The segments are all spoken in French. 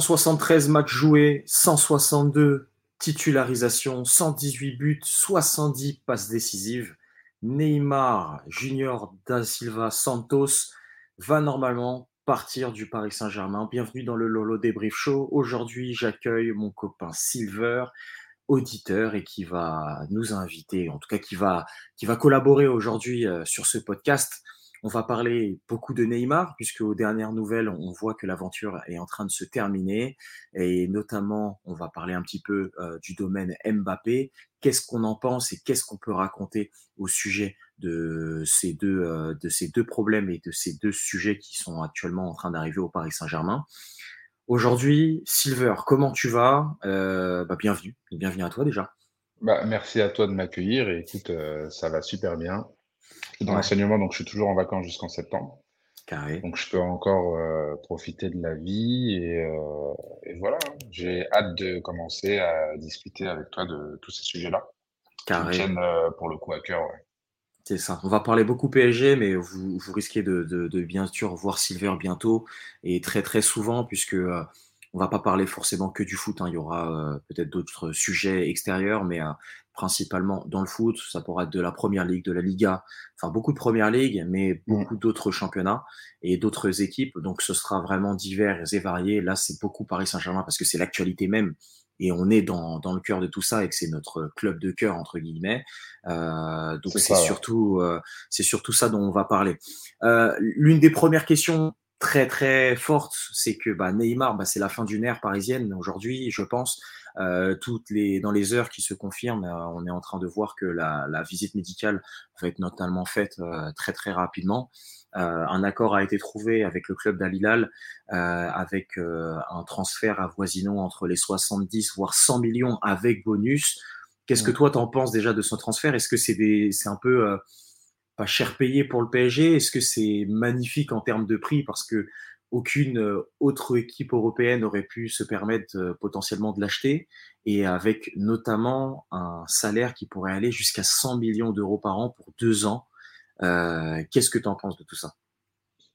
173 matchs joués, 162 titularisations, 118 buts, 70 passes décisives. Neymar Junior da Silva Santos va normalement partir du Paris Saint-Germain. Bienvenue dans le Lolo Débrief Show. Aujourd'hui, j'accueille mon copain Silver, auditeur et qui va nous inviter, en tout cas qui va, collaborer aujourd'hui euh, sur ce podcast. On va parler beaucoup de Neymar, puisque aux dernières nouvelles, on voit que l'aventure est en train de se terminer. Et notamment, on va parler un petit peu euh, du domaine Mbappé. Qu'est-ce qu'on en pense et qu'est-ce qu'on peut raconter au sujet de ces, deux, euh, de ces deux problèmes et de ces deux sujets qui sont actuellement en train d'arriver au Paris Saint-Germain? Aujourd'hui, Silver, comment tu vas? Euh, bah, Bienvenue, bienvenue à toi déjà. Bah, merci à toi de m'accueillir et écoute, ça va super bien dans l'enseignement, donc je suis toujours en vacances jusqu'en septembre. Carré. Donc je peux encore euh, profiter de la vie et, euh, et voilà, j'ai hâte de commencer à discuter avec toi de tous ces sujets-là. Carré. Qui me tiennent euh, pour le coup à cœur. Ouais. C'est ça. On va parler beaucoup PSG, mais vous, vous risquez de, de, de, bien sûr voir Silver bientôt et très très souvent, puisque euh, on va pas parler forcément que du foot. Hein. Il y aura euh, peut-être d'autres sujets extérieurs, mais euh, principalement dans le foot. Ça pourra être de la première ligue, de la Liga, enfin beaucoup de première ligue, mais beaucoup d'autres championnats et d'autres équipes. Donc ce sera vraiment divers et varié. Là, c'est beaucoup Paris Saint-Germain parce que c'est l'actualité même. Et on est dans, dans le cœur de tout ça et que c'est notre club de cœur entre guillemets. Euh, donc c'est surtout euh, c'est surtout ça dont on va parler. Euh, L'une des premières questions très très forte, c'est que bah, Neymar, bah, c'est la fin d'une ère parisienne aujourd'hui, je pense. Euh, toutes les dans les heures qui se confirment, euh, on est en train de voir que la, la visite médicale va être notamment faite euh, très très rapidement. Euh, un accord a été trouvé avec le club d'Alilal avec un transfert avoisinant entre les 70 voire 100 millions avec bonus. Qu'est-ce que toi t'en penses déjà de ce transfert? Est-ce que c'est c'est un peu pas cher payé pour le PSG Est-ce que c'est magnifique en termes de prix? Parce que aucune euh, autre équipe européenne aurait pu se permettre euh, potentiellement de l'acheter et avec notamment un salaire qui pourrait aller jusqu'à 100 millions d'euros par an pour deux ans. Euh, Qu'est-ce que tu en penses de tout ça?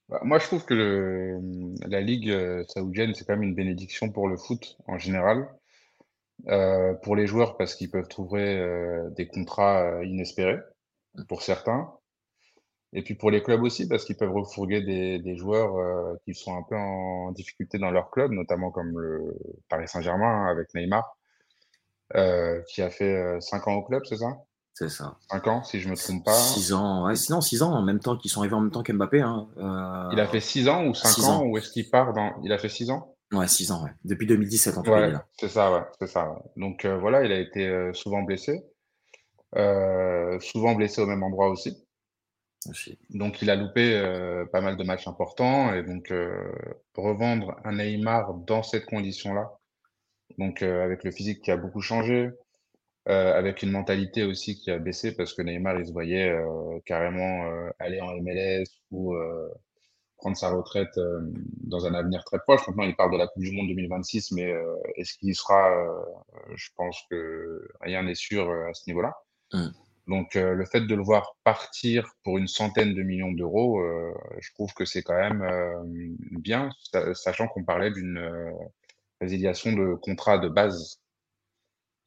Bah, Moi, je trouve que la Ligue saoudienne, c'est quand même une bénédiction pour le foot en général. Pour les joueurs, parce qu'ils peuvent trouver des contrats inespérés pour certains. Et puis pour les clubs aussi, parce qu'ils peuvent refourguer des, des joueurs euh, qui sont un peu en difficulté dans leur club, notamment comme le Paris Saint-Germain hein, avec Neymar, euh, qui a fait 5 euh, ans au club, c'est ça? C'est ça. 5 ans, si je me trompe pas. 6 ans, ouais, sinon 6 ans en même temps, qu'ils sont arrivés en même temps qu'Mbappé. Hein. Euh... Il a fait 6 ans ou 5 ans, ans, ou est-ce qu'il part dans. Il a fait 6 ans? Ouais, 6 ans, ouais. Depuis 2017 en tout ouais, C'est ça, ouais, c'est ça. Ouais. Donc voilà, il a été souvent blessé. souvent blessé au même endroit aussi. Donc il a loupé euh, pas mal de matchs importants et donc euh, revendre un Neymar dans cette condition-là, donc euh, avec le physique qui a beaucoup changé, avec une mentalité aussi qui a baissé parce que Neymar il se voyait carrément aller en MLS ou prendre sa retraite dans un avenir très proche. Maintenant il parle de la Coupe du Monde 2026, mais est-ce qu'il y sera Je pense que rien n'est sûr à ce niveau-là. Mmh. Donc euh, le fait de le voir partir pour une centaine de millions d'euros, euh, je trouve que c'est quand même euh, bien, sachant qu'on parlait d'une résiliation de contrat de base.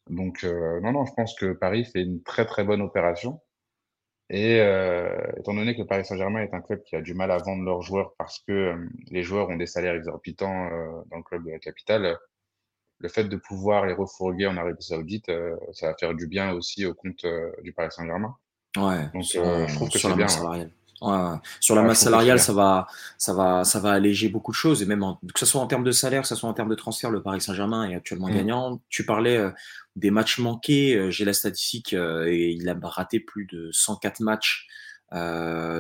Donc non, non, je pense que Paris fait une très très bonne opération. Et étant donné que Paris Saint-Germain est un club qui a du mal à vendre leurs joueurs parce que les joueurs ont des salaires exorbitants dans le club de la capitale, le fait de pouvoir les refourguer en Arabie Saoudite, euh, ça va faire du bien aussi au compte euh, du Paris Saint-Germain. Ouais. Donc, sur, euh, je trouve que c'est bien. Ouais. Ouais. Sur la masse salariale, ça va, ça va, ça va alléger beaucoup de choses et même en, que ce soit en termes de salaire, que ce soit en termes de transfert, le Paris Saint-Germain est actuellement mmh. gagnant. Tu parlais des matchs manqués, j'ai la statistique et il a raté plus de 104 matchs,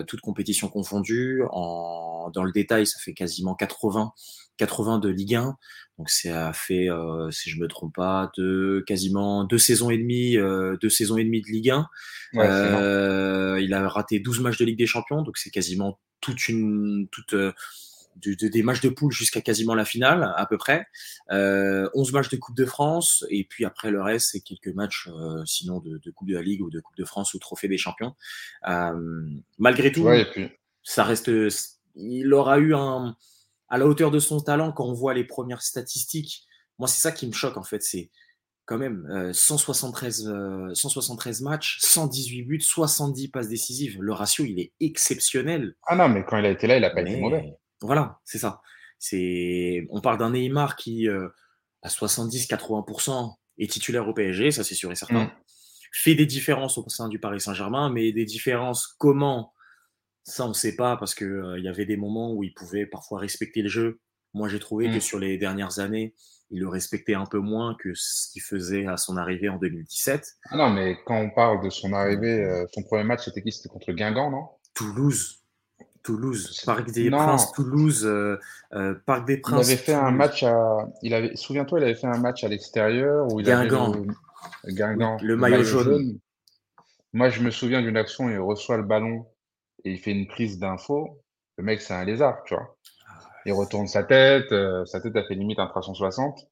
toutes compétitions confondues. En, dans le détail, ça fait quasiment 80, 80 de Ligue 1. Donc ça a fait, euh, si je me trompe pas, de quasiment deux saisons et demie, euh, deux saisons et demie de Ligue 1. Ouais, euh, il a raté 12 matchs de Ligue des Champions, donc c'est quasiment toute une, toute de, de, des matchs de poule jusqu'à quasiment la finale à peu près. Euh, 11 matchs de Coupe de France et puis après le reste c'est quelques matchs euh, sinon de, de, Coupe de la Ligue ou de Coupe de France ou Trophée des Champions. malgré tout, ouais, puis... ça reste, il aura eu un à la hauteur de son talent, quand on voit les premières statistiques, moi, c'est ça qui me choque, en fait. C'est quand même 173, euh, 173 euh, matchs, 118 buts, 70 passes décisives. Le ratio, il est exceptionnel. Ah non, mais quand il a été là, il n'a pas été mauvais. Voilà, c'est ça. C'est, on parle d'un Neymar qui, euh, à 70-80%, est titulaire au PSG, ça c'est sûr et certain. Mm. Fait des différences au sein du Paris Saint-Germain, mais des différences comment ça, on ne sait pas parce qu'il euh, y avait des moments où il pouvait parfois respecter le jeu. Moi, j'ai trouvé que mmh. sur les dernières années, il le respectait un peu moins que ce qu'il faisait à son arrivée en 2017. Ah non, mais quand on parle de son arrivée, euh, son premier match, c'était qui? C'était contre Guingamp, non? Toulouse. Toulouse, Parc des Princes, Toulouse, euh, Parc des Princes. Il avait fait un match à. Il avait... Souviens-toi, il avait fait un match à l'extérieur où il Guingamp. avait le, Guingamp. le, maillot, jaune. Moi, je me souviens d'une action, il reçoit le ballon et il fait une prise d'info, le mec, c'est un lézard, tu vois. Il retourne sa tête, euh, sa tête a fait limite un 360.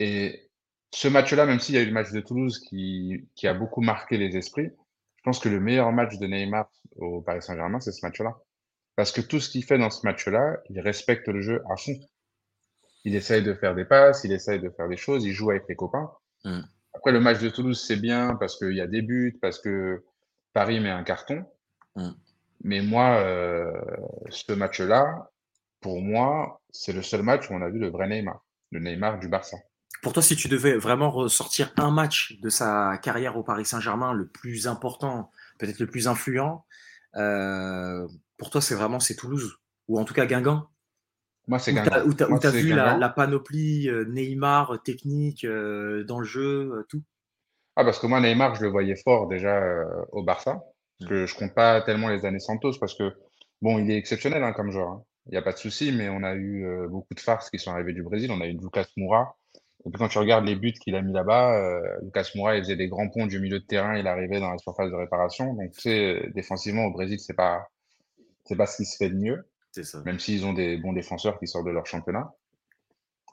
Et ce match-là, même s'il y a eu le match de Toulouse qui, qui a beaucoup marqué les esprits, je pense que le meilleur match de Neymar au Paris Saint-Germain, c'est ce match-là. Parce que tout ce qu'il fait dans ce match-là, il respecte le jeu à fond. Il essaye de faire des passes, il essaye de faire des choses, il joue avec les copains. Mm. Après, le match de Toulouse, c'est bien parce qu'il y a des buts, parce que Paris met un carton. Mm. Mais moi, euh, ce match-là, pour moi, c'est le seul match où on a vu le vrai Neymar, le Neymar du Barça. Pour toi, si tu devais vraiment ressortir un match de sa carrière au Paris Saint-Germain, le plus important, peut-être le plus influent, euh, pour toi, c'est vraiment c'est Toulouse? Ou en tout cas Guingamp? Moi, c'est Guingamp. Où tu as, vu la, panoplie euh, Neymar, technique, dans le jeu, tout? Ah, parce que moi, Neymar, je le voyais fort déjà au Barça. Parce que je compte pas tellement les années Santos parce que, bon, il est exceptionnel hein, comme joueur. Hein. Il n'y a pas de souci, mais on a eu euh, beaucoup de farces qui sont arrivées du Brésil. On a eu Lucas Moura. Et puis quand tu regardes les buts qu'il a mis là-bas, euh, Lucas Moura, il faisait des grands ponts du milieu de terrain, il arrivait dans la surface de réparation. Donc, tu sais, défensivement, au Brésil, c'est pas, c'est pas ce qui se fait de mieux. C'est ça. Même s'ils ont des bons défenseurs qui sortent de leur championnat.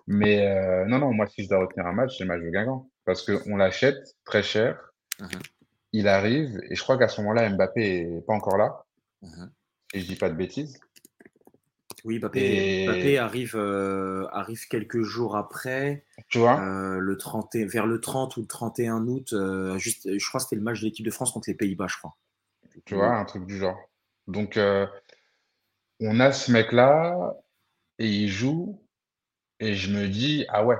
Mais euh, non, non, moi, si je dois retenir un match, c'est le match de Guingamp. Parce qu'on l'achète très cher. Mmh il arrive, et je crois qu'à ce moment-là, Mbappé n'est pas encore là. Mhm. Et je dis pas de bêtises. Oui, Mbappé, arrive, euh, arrive quelques jours après. Tu vois euh, le 30, Vers le 30 ou le 31 août, euh, juste, je crois que c'était le match de l'équipe de France contre les Pays-Bas, je crois. Tu vois, un truc du genre. Donc, on a ce mec-là, et il joue, et je me dis, ah ouais.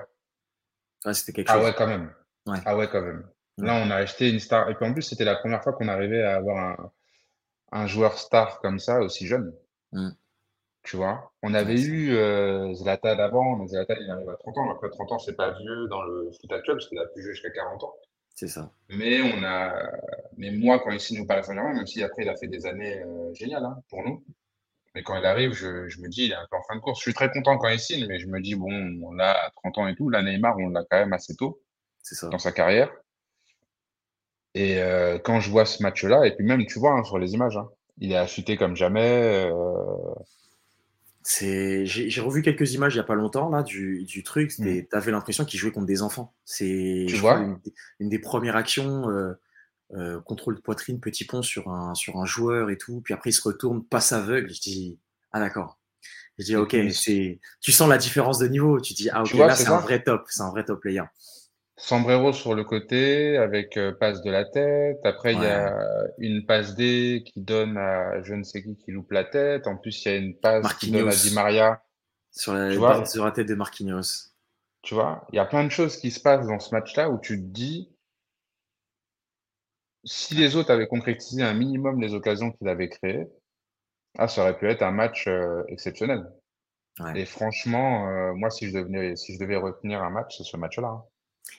c'était quelque chose. Ah ouais, quand même. Ah ouais, quand même. Là, on a acheté une star. Et puis en plus, c'était la première fois qu'on arrivait à avoir un, joueur star comme ça, aussi jeune. Mm. Tu vois? On avait eu euh, Zlatan avant, mais Zlatan, il arrive à 30 ans. Après 30 ans, c'est pas vieux dans le foot actuel, parce qu'il a pu jouer jusqu'à 40 ans. C'est ça. Mais on a. Mais moi, quand il signe au Paris Saint-Germain, même si après il a fait des années euh, géniales hein, pour nous, mais quand il arrive, je, me dis, il est un peu en fin de course. Je suis très content quand il signe, mais je me dis, bon, on a 30 ans et tout. Là, Neymar, on l'a quand même assez tôt ça. dans sa carrière. Et euh, quand je vois ce match-là, et puis même, tu vois, hein, sur les images, hein, il est affûté comme jamais. Euh. J'ai revu quelques images il n'y a pas longtemps là, du, du truc. Mmh. Tu avais l'impression qu'il jouait contre des enfants. C'est une, une, des premières actions. Euh, contrôle de poitrine, petit pont sur un, sur un joueur et tout. Puis après, il se retourne, passe aveugle. Je dis, ah d'accord. Je dis, ok, c'est, tu sens la différence de niveau. Tu dis, ah ok, là, c'est un vrai top. C'est un vrai top player. Sombrero sur le côté avec euh, passe de la tête. Après, il y a une passe D qui donne à je ne sais qui qui loupe la tête. En plus, il y a une passe qui donne à Di Maria. Sur la, sur la tête de Marquinhos. Tu vois, il y a plein de choses qui se passent dans ce match-là où tu te dis, si les autres avaient concrétisé un minimum les occasions qu'ils avaient créées, ah, ça aurait pu être un match euh, exceptionnel. Et franchement, euh, moi, si je, devenais, si je devais retenir un match, c'est ce match-là. Hein.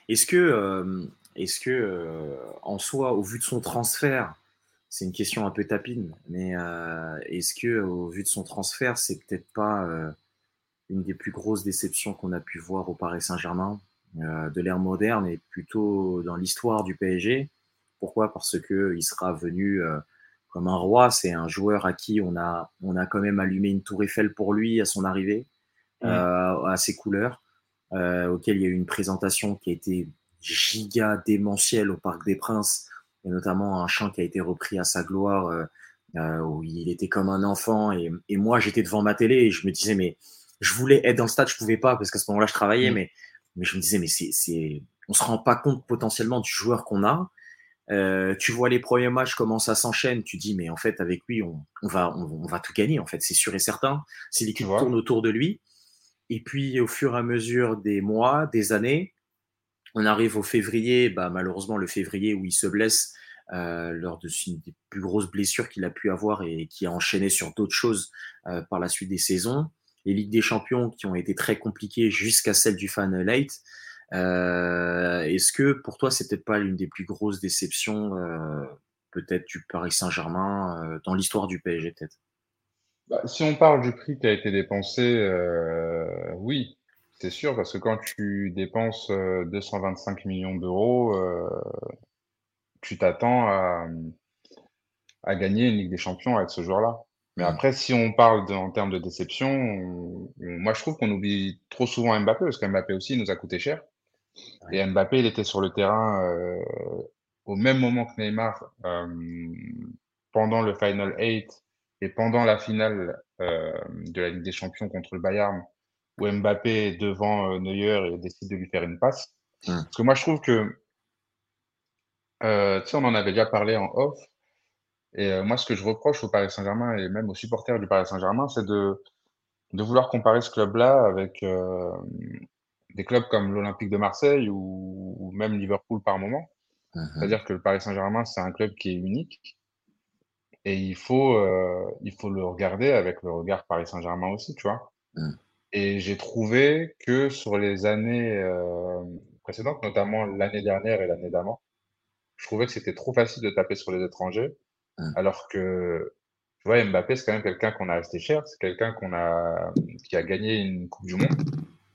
Est-ce que, euh, est-ce que euh, en soi, au vu de son transfert, c'est une question un peu tapine, mais euh, est-ce que au vu de son transfert, c'est peut-être pas une des plus grosses déceptions qu'on a pu voir au Paris Saint-Germain de l'ère moderne et plutôt dans l'histoire du PSG Pourquoi? Parce que il sera venu comme un roi. C'est un joueur à qui on a, on a quand même allumé une tour Eiffel pour lui à son arrivée, mmh. à ses couleurs. Euh, auquel il y a eu une présentation qui a été giga démentielle au Parc des Princes, et notamment un chant qui a été repris à sa gloire, euh, euh, où il était comme un enfant. Et, et moi, j'étais devant ma télé et je me disais, mais je voulais être dans le stade, je pouvais pas parce qu'à ce moment-là, je travaillais, Mm. mais, mais je me disais, mais c'est, c'est, on se rend pas compte potentiellement du joueur qu'on a. Euh, tu vois les premiers matchs comment ça s'enchaîne, tu dis mais en fait avec lui on, on va on, on va tout gagner en fait c'est sûr et certain. Si l'équipe tourne autour de lui et puis au fur et à mesure des mois, des années, on arrive au février, bah malheureusement le février où il se blesse euh, lors de une des plus grosses blessures qu'il a pu avoir et qui a enchaîné sur d'autres choses euh, par la suite des saisons. Les Ligues des Champions qui ont été très compliquées jusqu'à celle du Final Eight. Euh, Est-ce que pour toi, c'est peut-être pas l'une des plus grosses déceptions, euh, peut-être du Paris Saint-Germain dans l'histoire du PSG, peut-être? Bah, Si on parle du prix qui a été dépensé, euh, oui, c'est sûr, parce que quand tu dépenses 225 millions d'euros, euh, tu t'attends à, à, gagner une Ligue des Champions avec ce joueur-là. Mais après, si on parle de, en termes de déception, on, on, moi je trouve qu'on oublie trop souvent Mbappé, parce qu'Mbappé aussi nous a coûté cher. Ouais. Et Mbappé, il était sur le terrain euh, au même moment que Neymar euh, pendant le Final 8 et pendant la finale euh, de la Ligue des Champions contre le Bayern, où Mbappé est devant Neuer et décide de lui faire une passe. Ouais. Parce que moi, je trouve que, tu sais, on en avait déjà parlé en off, et moi, ce que je reproche au Paris Saint-Germain et même aux supporters du Paris Saint-Germain, c'est de, de vouloir comparer ce club-là avec des clubs comme l'Olympique de Marseille ou, ou, même Liverpool par moment. Uh -huh. C'est-à-dire que le Paris Saint-Germain, c'est un club qui est unique et il faut, euh, il faut le regarder avec le regard Paris Saint-Germain aussi, tu vois. -huh. Et j'ai trouvé que sur les années euh, précédentes, notamment l'année dernière et l'année d'avant, je trouvais que c'était trop facile de taper sur les étrangers, -huh. alors que tu vois, Mbappé, c'est quand même quelqu'un qu'on a resté cher, c'est quelqu'un qu'on a, qui a gagné une Coupe du Monde.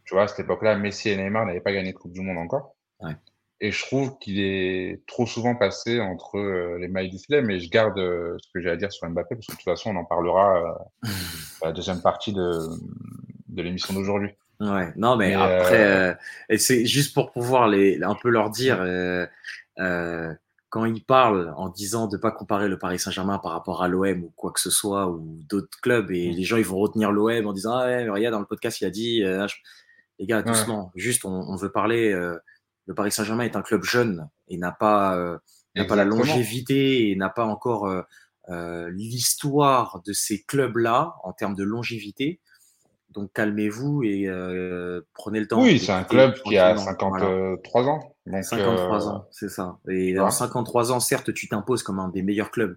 Tu vois, à cette époque-là, Messi et Neymar n'avaient pas gagné de Coupe du Monde encore. Ouais. Et je trouve qu'il est trop souvent passé entre euh, les mailles du filet, mais je garde euh, ce que j'ai à dire sur Mbappé, parce que de toute façon, on en parlera euh, à la deuxième partie de, de l'émission d'aujourd'hui. Ouais, non, mais, mais après, euh... c'est juste pour pouvoir les, un peu leur dire, quand ils parlent en disant de ne pas comparer le Paris Saint-Germain par rapport à l'OM ou quoi que ce soit, ou d'autres clubs, et les gens ils vont retenir l'OM en disant Ah ouais, regarde, dans le podcast, il a dit, euh, les gars, doucement, ouais. juste on, on, veut parler. Euh, le Paris Saint-Germain est un club jeune et n'a pas, euh, n'a pas la longévité et n'a pas encore euh, l'histoire de ces clubs-là en termes de longévité. Donc calmez-vous et euh, prenez le temps. Oui, c'est un club qui a 53 voilà. ans. Donc, 53 ans, c'est ça. Et dans ouais. 53 ans, certes, tu t'imposes comme un des meilleurs clubs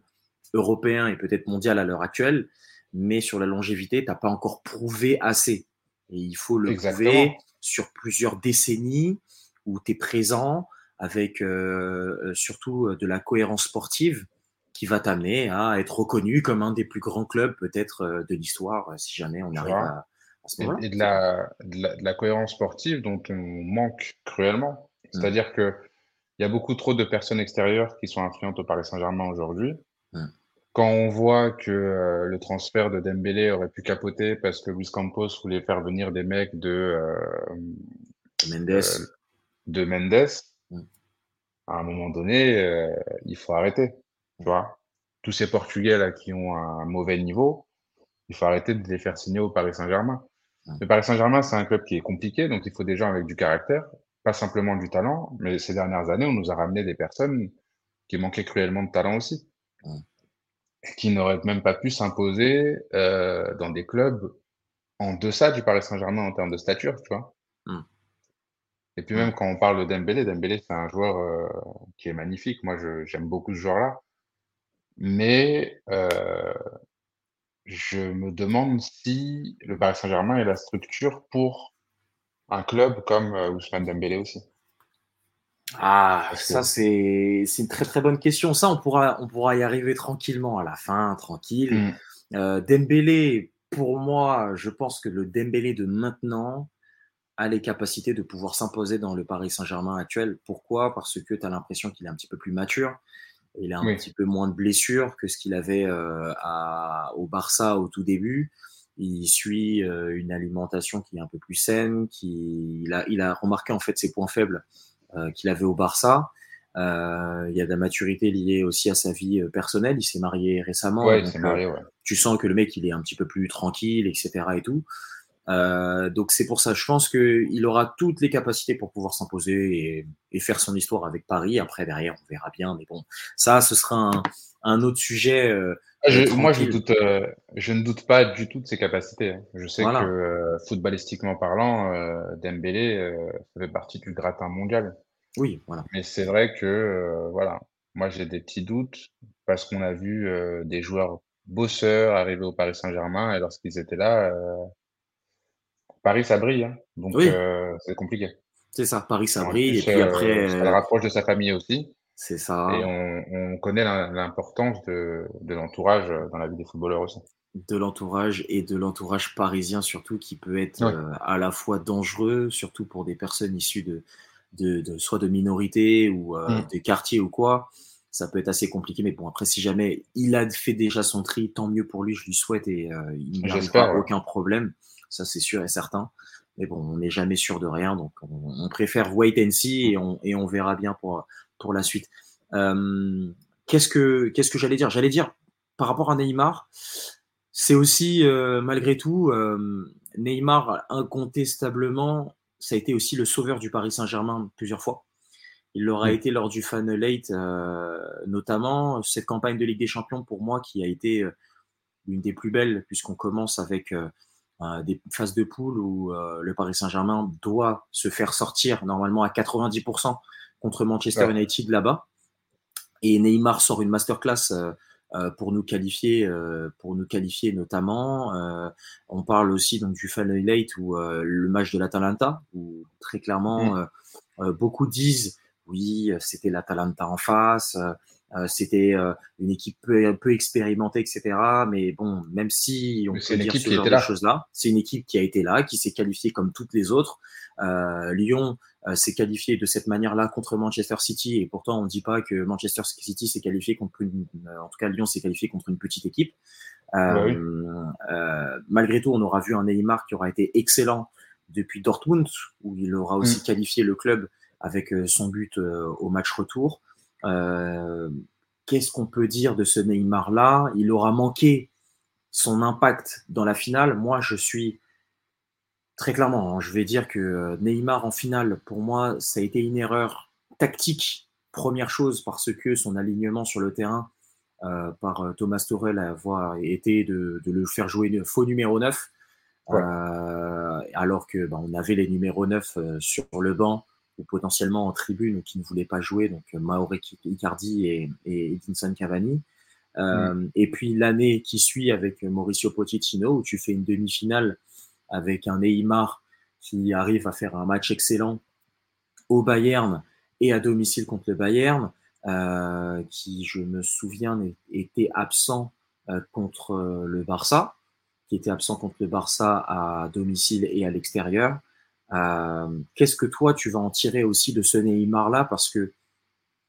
européens et peut-être mondial à l'heure actuelle, mais sur la longévité, tu n'as pas encore prouvé assez. Et il faut le Exactement. prouver sur plusieurs décennies où tu es présent avec euh, surtout de la cohérence sportive qui va t'amener à être reconnu comme un des plus grands clubs peut-être euh, de l'histoire si jamais on arrive à, à ce moment-là. Et, de, la, de, la, de la cohérence sportive dont on manque cruellement. C'est-à-dire qu'il y a beaucoup trop de personnes extérieures qui sont influentes au Paris Saint-Germain aujourd'hui. Mm. Quand on voit que euh, le transfert de Dembélé aurait pu capoter parce que Luis Campos voulait faire venir des mecs de, euh, de Mendes, de Mendes mm. à un moment donné, euh, il faut arrêter. Tu vois Tous ces Portugais là qui ont un mauvais niveau, il faut arrêter de les faire signer au Paris Saint-Germain. Mm. Le Paris Saint-Germain, c'est un club qui est compliqué, donc il faut des gens avec du caractère pas simplement du talent, mais ces dernières années, on nous a ramené des personnes qui manquaient cruellement de talent aussi, mmh. qui n'auraient même pas pu s'imposer euh, dans des clubs en deçà du Paris Saint-Germain en termes de stature, tu vois. Et puis même quand on parle de Dembélé, Dembélé c'est un joueur euh, qui est magnifique. Moi, j'aime beaucoup ce joueur-là, mais euh, je me demande si le Paris Saint-Germain est la structure pour un club comme euh, Ousmane Dembélé aussi Ah, Parce ça, que... c'est une très très bonne question. Ça, on pourra, on pourra y arriver tranquillement à la fin, tranquille. Mm. Euh, Dembélé, pour moi, je pense que le Dembélé de maintenant a les capacités de pouvoir s'imposer dans le Paris Saint-Germain actuel. Pourquoi? Parce que tu as l'impression qu'il est un petit peu plus mature. Il a un Oui. petit peu moins de blessures que ce qu'il avait euh, à, au Barça au tout début il suit euh, une alimentation qui est un peu plus saine, qui il a, il a remarqué en fait ses points faibles euh, qu'il avait au Barça. Il y a de la maturité liée aussi à sa vie personnelle. Il s'est marié récemment. Ouais, il donc, s'est marié, ouais. Tu sens que le mec il est un petit peu plus tranquille, etc. et tout. Euh, donc c'est pour ça, je pense qu'il aura toutes les capacités pour pouvoir s'imposer et, faire son histoire avec Paris. Après, derrière, on verra bien. Mais bon, ça, ce sera un, autre sujet. Euh, ah, moi, je, doute, euh, je ne doute pas du tout de ses capacités. Hein. Je sais que footballistiquement parlant, Dembélé fait partie du gratin mondial. Oui, voilà. Mais c'est vrai que, voilà, moi j'ai des petits doutes parce qu'on a vu des joueurs bosseurs arriver au Paris Saint-Germain et lorsqu'ils étaient là, Paris, ça brille, hein. donc euh, c'est compliqué. C'est ça, Paris, ça brille. et puis après. ça le euh, rapproche de sa famille aussi. C'est ça. Et on, connaît l'importance de, l'entourage dans la vie des footballeurs aussi. De l'entourage et de l'entourage parisien surtout, qui peut être euh, à la fois dangereux, surtout pour des personnes issues de, de, soit de minorités ou mmh. des quartiers ou quoi. Ça peut être assez compliqué, mais bon, après, si jamais il a fait déjà son tri, tant mieux pour lui, je lui souhaite et il n'y a aucun problème ça c'est sûr et certain. Mais bon, on n'est jamais sûr de rien, donc on, préfère wait and see et on, et on, verra bien pour, pour la suite. Euh, qu'est-ce que, qu'est-ce que j'allais dire? J'allais dire, par rapport à Neymar, c'est aussi, euh, malgré tout, euh, Neymar, incontestablement, ça a été aussi le sauveur du Paris Saint-Germain plusieurs fois. Il l'aura été lors du Final Eight, notamment cette campagne de Ligue des Champions pour moi qui a été une des plus belles puisqu'on commence avec euh, des phases de poule où euh, le Paris Saint-Germain doit se faire sortir normalement à 90% contre Manchester United là-bas. Et Neymar sort une masterclass euh, pour nous qualifier, pour nous qualifier notamment. on parle aussi donc du Final Late ou le match de l'Atalanta où très clairement mm. beaucoup disent oui c'était l'Atalanta en face. Euh, c'était euh, une équipe peu, peu expérimentée, etc. Mais bon, même si on peut dire ce genre de choses-là, c'est une équipe qui a été là, qui s'est qualifiée comme toutes les autres. Euh, Lyon s'est qualifié de cette manière-là contre Manchester City, et pourtant on ne dit pas que Manchester City s'est qualifié contre une, en tout cas Lyon s'est qualifié contre une petite équipe. malgré tout, on aura vu un Neymar qui aura été excellent depuis Dortmund, où il aura aussi mm. qualifié le club avec son but au match retour. Qu'est-ce qu'on peut dire de ce Neymar-là? Il aura manqué son impact dans la finale. Moi, je suis très clairement, hein, je vais dire que Neymar en finale, pour moi, ça a été une erreur tactique. Première chose, parce que son alignement sur le terrain euh, par Thomas Torel a été de, le faire jouer faux numéro 9. alors que bah, on avait les numéros 9 sur le banc ou potentiellement en tribune ou qui ne voulaient pas jouer, donc euh, Mauro Icardi et, et Edinson Cavani. Euh, mm. Et puis l'année qui suit avec Mauricio Pochettino, où tu fais une demi-finale avec un Neymar qui arrive à faire un match excellent au Bayern et à domicile contre le Bayern, euh, qui, je me souviens, était absent euh, contre le Barça, qui était absent contre le Barça à domicile et à l'extérieur. Euh, qu'est-ce que toi, tu vas en tirer aussi de ce Neymar-là? Parce que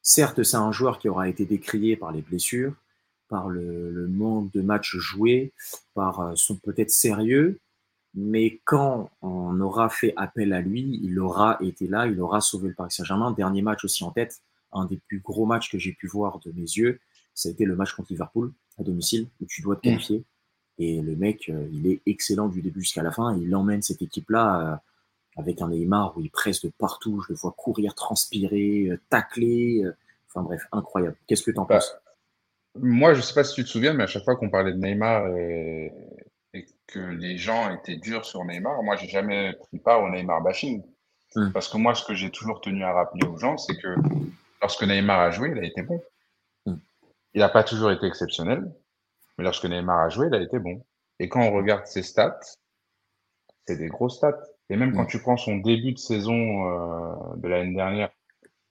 certes, c'est un joueur qui aura été décrié par les blessures, par le, manque de matchs joués, par euh, son peut-être sérieux, mais quand on aura fait appel à lui, il aura été là, il aura sauvé le Paris Saint-Germain. Dernier match aussi en tête, un des plus gros matchs que j'ai pu voir de mes yeux, ça a été le match contre Liverpool à domicile, où tu dois te mmh. qualifier. Et le mec, euh, il est excellent du début jusqu'à la fin. Il emmène cette équipe-là avec un Neymar où il presse de partout, je le vois courir, transpirer, euh, tacler, euh, enfin bref, incroyable. Qu'est-ce que tu en bah, penses? Moi, je ne sais pas si tu te souviens, mais à chaque fois qu'on parlait de Neymar et, que les gens étaient durs sur Neymar, moi, j'ai jamais pris part au Neymar bashing. Hum. Parce que moi, ce que j'ai toujours tenu à rappeler aux gens, c'est que lorsque Neymar a joué, il a été bon. Hum. Il n'a pas toujours été exceptionnel, mais lorsque Neymar a joué, il a été bon. Et quand on regarde ses stats, c'est des gros stats. Et même quand mm. tu prends son début de saison euh, de l'année dernière,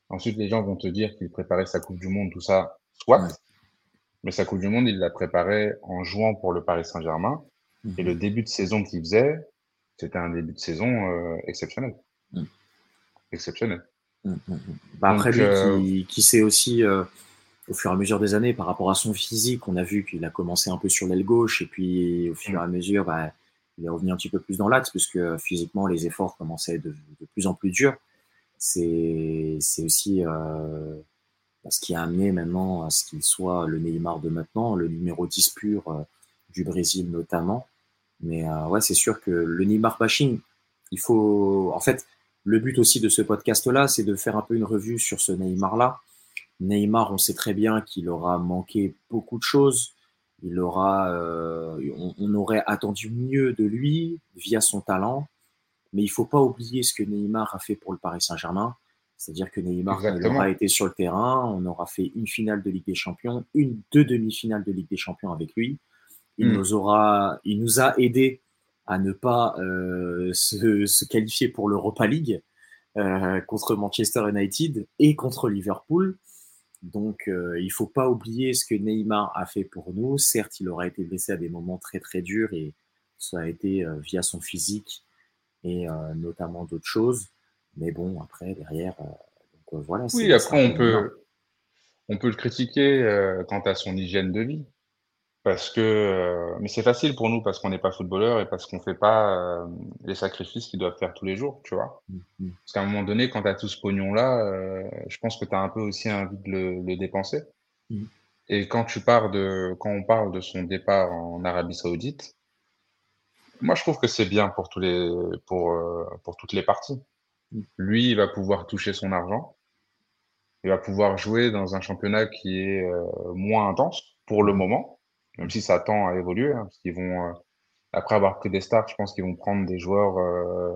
ensuite les gens vont te dire qu'il préparait sa Coupe du Monde, tout ça, soit. Mais sa Coupe du Monde, il l'a préparée en jouant pour le Paris Saint-Germain. Et le mm-hmm. début de saison qu'il faisait, c'était un début de saison euh, exceptionnel. Mm. Exceptionnel. Mm, bah après, lui, euh, qui, qui sait aussi, au fur et à mesure des années, par rapport à son physique, on a vu qu'il a commencé un peu sur l'aile gauche, et puis au fur et à mesure, bah, il est revenu un petit peu plus dans l'axe, puisque physiquement, les efforts commençaient de, de plus en plus durs. C'est aussi euh, ce qui a amené maintenant à ce qu'il soit le Neymar de maintenant, le numéro 10 pur euh, du Brésil notamment. Mais ouais, c'est sûr que le Neymar bashing, il faut. En fait, le but aussi de ce podcast-là, c'est de faire un peu une revue sur ce Neymar-là. Neymar, on sait très bien qu'il aura manqué beaucoup de choses. Il aura, on, aurait attendu mieux de lui via son talent. Mais il faut pas oublier ce que Neymar a fait pour le Paris Saint-Germain. C'est-à-dire que Neymar aura été sur le terrain, on aura fait une finale de Ligue des Champions, une, deux demi-finales de Ligue des Champions avec lui. Il mm. nous aura, il nous a aidé à ne pas euh, se, qualifier pour l'Europa League euh, contre Manchester United et contre Liverpool. Donc, euh, il faut pas oublier ce que Neymar a fait pour nous. Certes, il aura été blessé à des moments très très durs et ça a été via son physique et notamment d'autres choses. Mais bon, après, derrière, donc, voilà. Oui, après, on peut, on peut le critiquer quant à son hygiène de vie. Parce que, euh, mais c'est facile pour nous parce qu'on n'est pas footballeur et parce qu'on fait pas euh, les sacrifices qu'ils doivent faire tous les jours, tu vois. Mmh, mmh. Parce qu'à un moment donné, quand tu as tout ce pognon-là, euh, je pense que tu as un peu aussi envie de le, le dépenser. Mmh. Et quand tu pars de, quand on parle de son départ en Arabie Saoudite, moi je trouve que c'est bien pour tous les, pour, pour toutes les parties. Lui, il va pouvoir toucher son argent. Il va pouvoir jouer dans un championnat qui est moins intense pour le moment même si ça tend à évoluer, hein, parce qu'ils vont, euh, après avoir pris des stars, je pense qu'ils vont prendre des joueurs, euh,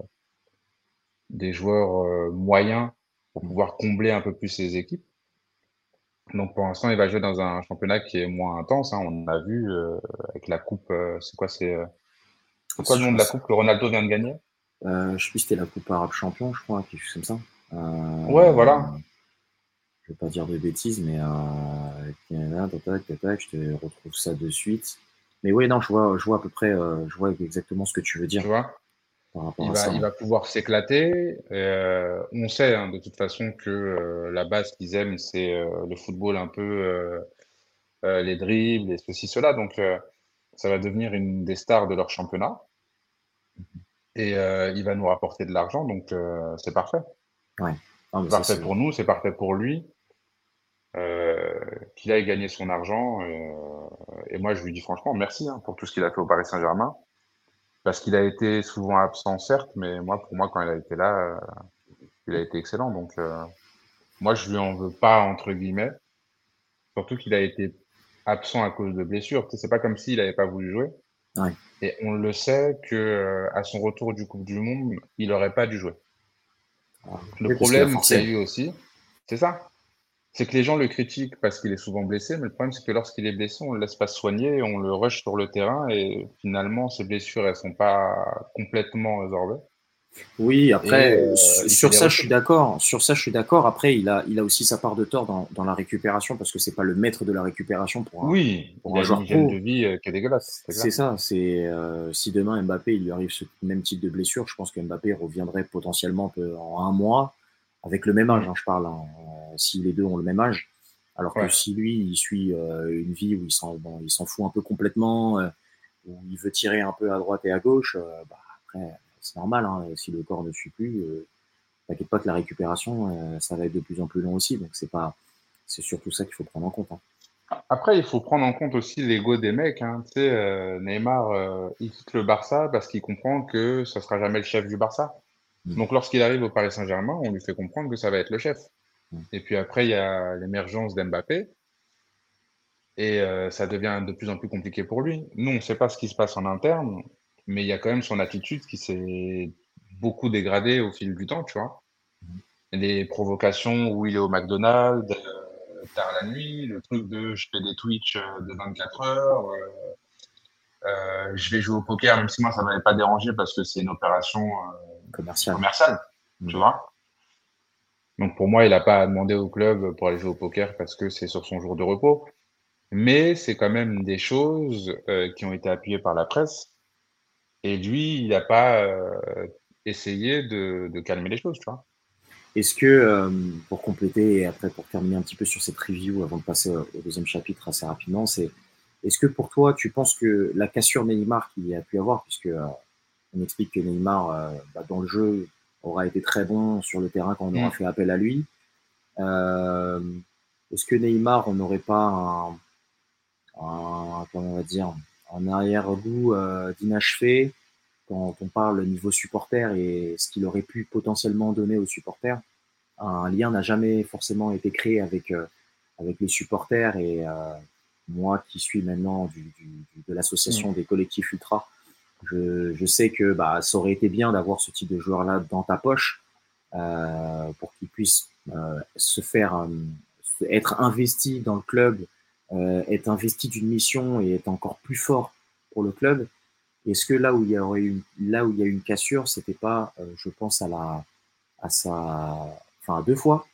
des joueurs euh, moyens pour pouvoir combler un peu plus ces équipes. Donc pour l'instant, il va jouer dans un championnat qui est moins intense. Hein. On a vu avec la coupe, c'est quoi, c'est quoi le nom de la coupe que Ronaldo vient de gagner? Je sais plus, c'était la coupe arabe champion, je crois, quelque chose comme ça. ouais, voilà vais pas dire de bêtises, mais euh, je te retrouve ça de suite. Mais oui, non, je vois, je vois à peu près, euh, je vois exactement ce que tu veux dire. Tu vois? il, va, il va pouvoir s'éclater. Euh, on sait hein, de toute façon que euh, la base qu'ils aiment, c'est le football un peu, les dribbles, et ceci, cela. Donc, ça va devenir une des stars de leur championnat. Et il va nous rapporter de l'argent, donc c'est parfait. Ouais. C'est parfait pour nous, c'est parfait pour lui. Euh, qu'il aille gagner son argent. Euh, et moi, je lui dis franchement merci hein, pour tout ce qu'il a fait au Paris Saint-Germain. Parce qu'il a été souvent absent, certes, mais moi, pour moi, quand il a été là, euh, il a été excellent. Donc, moi, je lui en veux pas, entre guillemets. Surtout qu'il a été absent à cause de blessures. C'est pas comme s'il n'avait pas voulu jouer. Et on le sait que à son retour du Coupe du Monde, il n'aurait pas dû jouer. Ah, le problème qu'il y a eu aussi, c'est ça. C'est que les gens le critiquent parce qu'il est souvent blessé, mais le problème, c'est que lorsqu'il est blessé, on ne le laisse pas soigner, on le rush sur le terrain et finalement, ses blessures, elles ne sont pas complètement résorbées. Oui, après, euh, sur ça, je suis d'accord. Sur ça, je suis d'accord. Après, il a, il a aussi sa part de tort dans, dans la récupération parce que c'est pas le maître de la récupération pour un, oui, pour un joueur de vie euh, qui est dégueulasse. C'est ça. C'est euh, si demain Mbappé il lui arrive ce même type de blessure, je pense que Mbappé reviendrait potentiellement en un mois avec le même âge. Hein, je parle. Hein, si les deux ont le même âge. Alors que si lui, il suit une vie où il s'en bon, il s'en fout un peu complètement, où il veut tirer un peu à droite et à gauche, bah, après c'est normal, hein, si le corps ne suit plus, euh, t'inquiète pas que la récupération, euh, ça va être de plus en plus long aussi. Donc c'est pas, c'est surtout ça qu'il faut prendre en compte. Hein. Après, il faut prendre en compte aussi l'ego des mecs. Hein. Tu sais, euh, Neymar, il quitte le Barça parce qu'il comprend que ça sera jamais le chef du Barça. Mm. Donc lorsqu'il arrive au Paris Saint-Germain, on lui fait comprendre que ça va être le chef. Mm. Et puis après, il y a l'émergence d'Mbappé. Et ça devient de plus en plus compliqué pour lui. Nous, on ne sait pas ce qui se passe en interne mais il y a quand même son attitude qui s'est beaucoup dégradée au fil du temps, tu vois. Les provocations où il est au McDonald's, euh, tard la nuit, le truc de je fais des Twitch euh, de 24 heures, euh, euh, je vais jouer au poker, même si moi ça ne m'avait pas dérangé parce que c'est une opération commerciale, commerciale tu vois. Donc pour moi, il n'a pas demandé au club pour aller jouer au poker parce que c'est sur son jour de repos. Mais c'est quand même des choses qui ont été appuyées par la presse et lui, il n'a pas euh, essayé de, calmer les choses, tu vois. Est-ce que, euh, pour compléter et après pour terminer un petit peu sur cette review avant de passer au deuxième chapitre assez rapidement, c'est est-ce que pour toi, tu penses que la cassure Neymar qu'il y a pu avoir, puisque euh, on explique que Neymar, bah, dans le jeu, aura été très bon sur le terrain quand on aura mm. fait appel à lui, est-ce que Neymar, on n'aurait pas un, comment on va dire, en arrière-goût d'inachevé quand on parle niveau supporter et ce qu'il aurait pu potentiellement donner aux supporters? Un lien n'a jamais forcément été créé avec, avec les supporters et moi qui suis maintenant du, de l'association mmh. des collectifs ultra, je, je, sais que bah, ça aurait été bien d'avoir ce type de joueur-là dans ta poche euh, pour qu'il puisse euh, se faire euh, être investi dans le club, euh, être investi d'une mission et être encore plus fort pour le club. Est-ce que là où il y aurait une, là où il y a une cassure, c'était pas, euh, je pense à la, à sa, enfin à deux fois.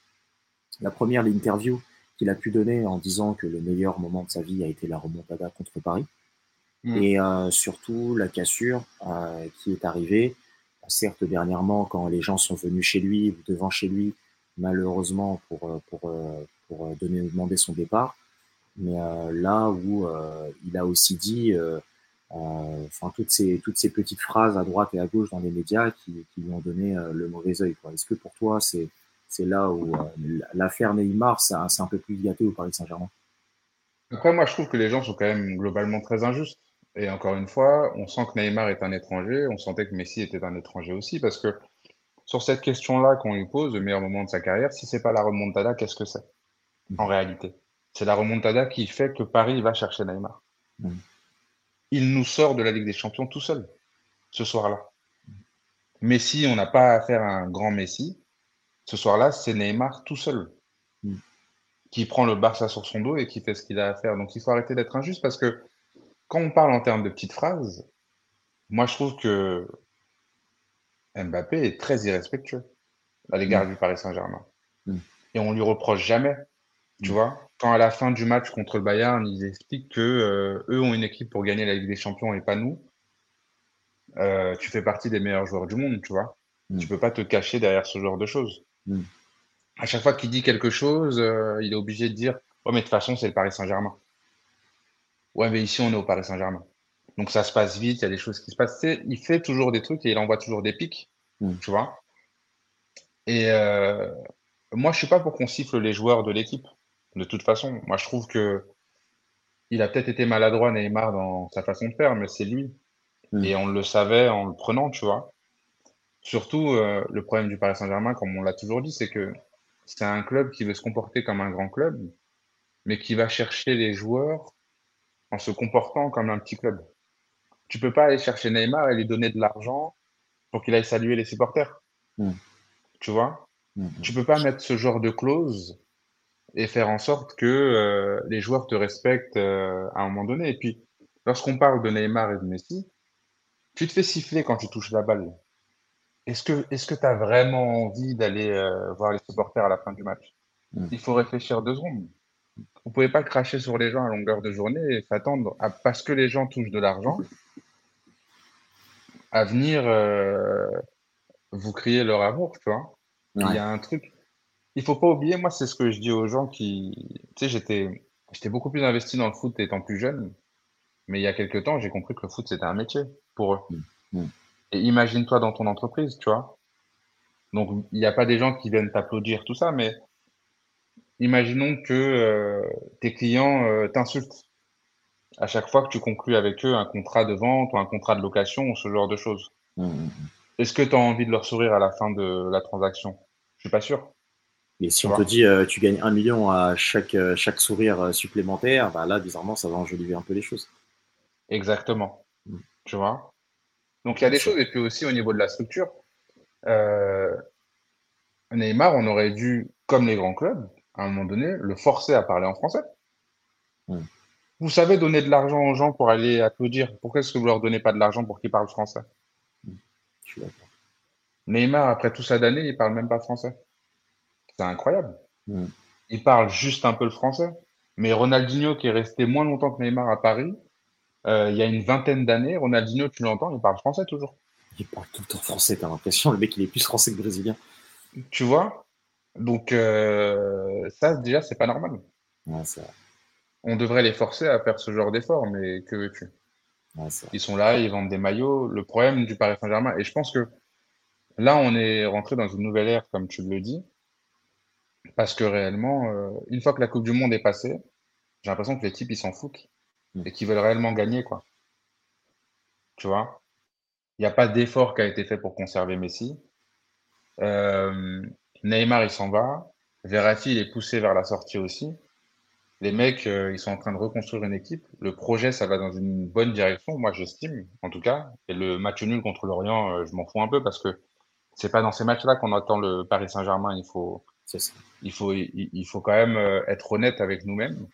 La première, l'interview qu'il a pu donner en disant que le meilleur moment de sa vie a été la remontada contre Paris. Mm. Et euh, surtout la cassure euh, qui est arrivée, certes dernièrement quand les gens sont venus chez lui ou devant chez lui, malheureusement pour, euh, pour, pour donner, demander son départ, mais là où il a aussi dit, enfin toutes ces, toutes ces petites phrases à droite et à gauche dans les médias qui, qui lui ont donné le mauvais œil. Est-ce que pour toi c'est c'est là où l'affaire Neymar, c'est un, un peu plus gâté au Paris Saint-Germain? Après, moi, je trouve que les gens sont quand même globalement très injustes. Et encore une fois, on sent que Neymar est un étranger, on sentait que Messi était un étranger aussi, parce que sur cette question-là qu'on lui pose, le meilleur moment de sa carrière, si c'est pas la remontada, qu'est-ce que c'est en réalité? C'est la remontada qui fait que Paris va chercher Neymar. Mm. Il nous sort de la Ligue des Champions tout seul, ce soir-là. Messi, on n'a pas à faire un grand Messi. Ce soir-là, c'est Neymar tout seul mm. qui prend le Barça sur son dos et qui fait ce qu'il a à faire. Donc il faut arrêter d'être injuste parce que quand on parle en termes de petites phrases, moi je trouve que Mbappé est très irrespectueux à l'égard mm. du Paris Saint-Germain. Mm. Et on lui reproche jamais. Tu mm. vois, quand à la fin du match contre le Bayern, ils expliquent que euh, eux ont une équipe pour gagner la Ligue des Champions et pas nous. Euh, tu fais partie des meilleurs joueurs du monde, tu vois. Tu peux pas te cacher derrière ce genre de choses. À chaque fois qu'il dit quelque chose, euh, il est obligé de dire Oh, mais de toute façon, c'est le Paris Saint-Germain. Ouais, mais ici, on est au Paris Saint-Germain. Donc ça se passe vite, il y a des choses qui se passent. il fait toujours des trucs et il envoie toujours des pics, mm. tu vois. Et euh, moi, je suis pas pour qu'on siffle les joueurs de l'équipe. De toute façon, moi, je trouve que il a peut-être été maladroit Neymar dans sa façon de faire, mais c'est lui. Mm. Et on le savait en le prenant, tu vois. Surtout, euh, le problème du Paris Saint-Germain, comme on l'a toujours dit, c'est que c'est un club qui veut se comporter comme un grand club, mais qui va chercher les joueurs en se comportant comme un petit club. Tu peux pas aller chercher Neymar et lui donner de l'argent pour qu'il aille saluer les supporters. Hmm. Tu vois? Tu hmm. Tu peux pas mettre ce genre de clause et faire en sorte que euh, les joueurs te respectent euh, à un moment donné. Et puis, lorsqu'on parle de Neymar et de Messi, tu te fais siffler quand tu touches la balle. Est-ce que est-ce que tu as vraiment envie d'aller euh, voir les supporters à la fin du match? Hmm. Il faut réfléchir deux secondes. Vous pouvez pas cracher sur les gens à longueur de journée et s'attendre à parce que les gens touchent de l'argent à venir euh, vous crier leur amour, tu vois. Il y a un truc. Il faut pas oublier, moi, c'est ce que je dis aux gens qui. Tu sais, j'étais, j'étais beaucoup plus investi dans le foot étant plus jeune. Mais il y a quelques temps, j'ai compris que le foot, c'était un métier pour eux. Mm. Mm. Et imagine-toi dans ton entreprise, tu vois. Donc, il n'y a pas des gens qui viennent t'applaudir, tout ça, mais imaginons que euh, tes clients euh, t'insultent à chaque fois que tu conclus avec eux un contrat de vente ou un contrat de location ou ce genre de choses. Mmh, mmh, mmh. Est-ce que tu as envie de leur sourire à la fin de la transaction? Je suis pas sûr. Mais si on te dit euh, tu gagnes un million à chaque, chaque sourire supplémentaire, bah là, bizarrement, ça va enjoliver un peu les choses. Exactement. Tu vois? Donc il y a des choses, et puis aussi au niveau de la structure, Neymar, on aurait dû, comme les grands clubs, à un moment donné, le forcer à parler en français. Hmm. Vous savez donner de l'argent aux gens pour aller applaudir. Pourquoi est-ce que vous leur donnez pas de l'argent pour qu'ils parlent français? Hmm. Neymar, après tout ça d'années, il parle même pas français. C'est incroyable. Hmm. Il parle juste un peu le français. Mais Ronaldinho, qui est resté moins longtemps que Neymar à Paris, euh, il y a une vingtaine d'années, Ronaldinho, tu l'entends, il parle français toujours. Il parle tout le temps français, t'as l'impression. Le mec, il est plus français que brésilien. Tu vois? Donc, euh, ça, déjà, c'est pas normal. On devrait les forcer à faire ce genre d'effort, mais que veux-tu? Ils sont là, ils vendent des maillots. Le problème du Paris Saint-Germain, et je pense que là, on est rentré dans une nouvelle ère, comme tu le dis, parce que réellement, euh, une fois que la Coupe du Monde est passée, j'ai l'impression que les types, ils s'en foutent mm. et qu'ils veulent réellement gagner, quoi. Tu vois? Il y a pas d'effort qui a été fait pour conserver Messi. Neymar, il s'en va. Verratti, il est poussé vers la sortie aussi. Les mecs, euh, ils sont en train de reconstruire une équipe. Le projet, ça va dans une bonne direction, moi j'estime, en tout cas. Et le match nul contre l'Orient, euh, je m'en fous un peu parce que c'est pas dans ces matchs-là qu'on attend le Paris Saint-Germain. Il faut, il faut, il, faut quand même euh, être honnête avec nous-mêmes.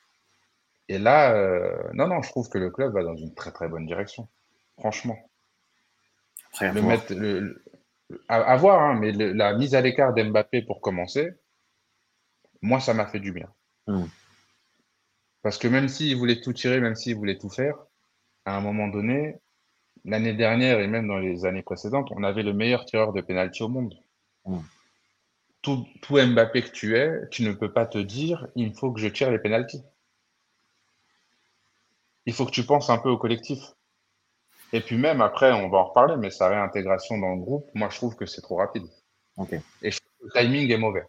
Et là, non, non, je trouve que le club va dans une très très bonne direction, franchement. le mettre, le, à, voir, hein, mais la mise à l'écart d'Mbappé pour commencer, moi, ça m'a fait du bien. Hmm. Parce que même s'il voulait tout tirer, même s'il voulait tout faire, à un moment donné, l'année dernière et même dans les années précédentes, on avait le meilleur tireur de pénalty au monde. Hmm. Tout, tout, Mbappé que tu es, tu ne peux pas te dire il faut que je tire les pénalties. Il faut que tu penses un peu au collectif. Et puis même après, on va en reparler, mais sa réintégration dans le groupe, moi je trouve que c'est trop rapide. Et le timing est mauvais.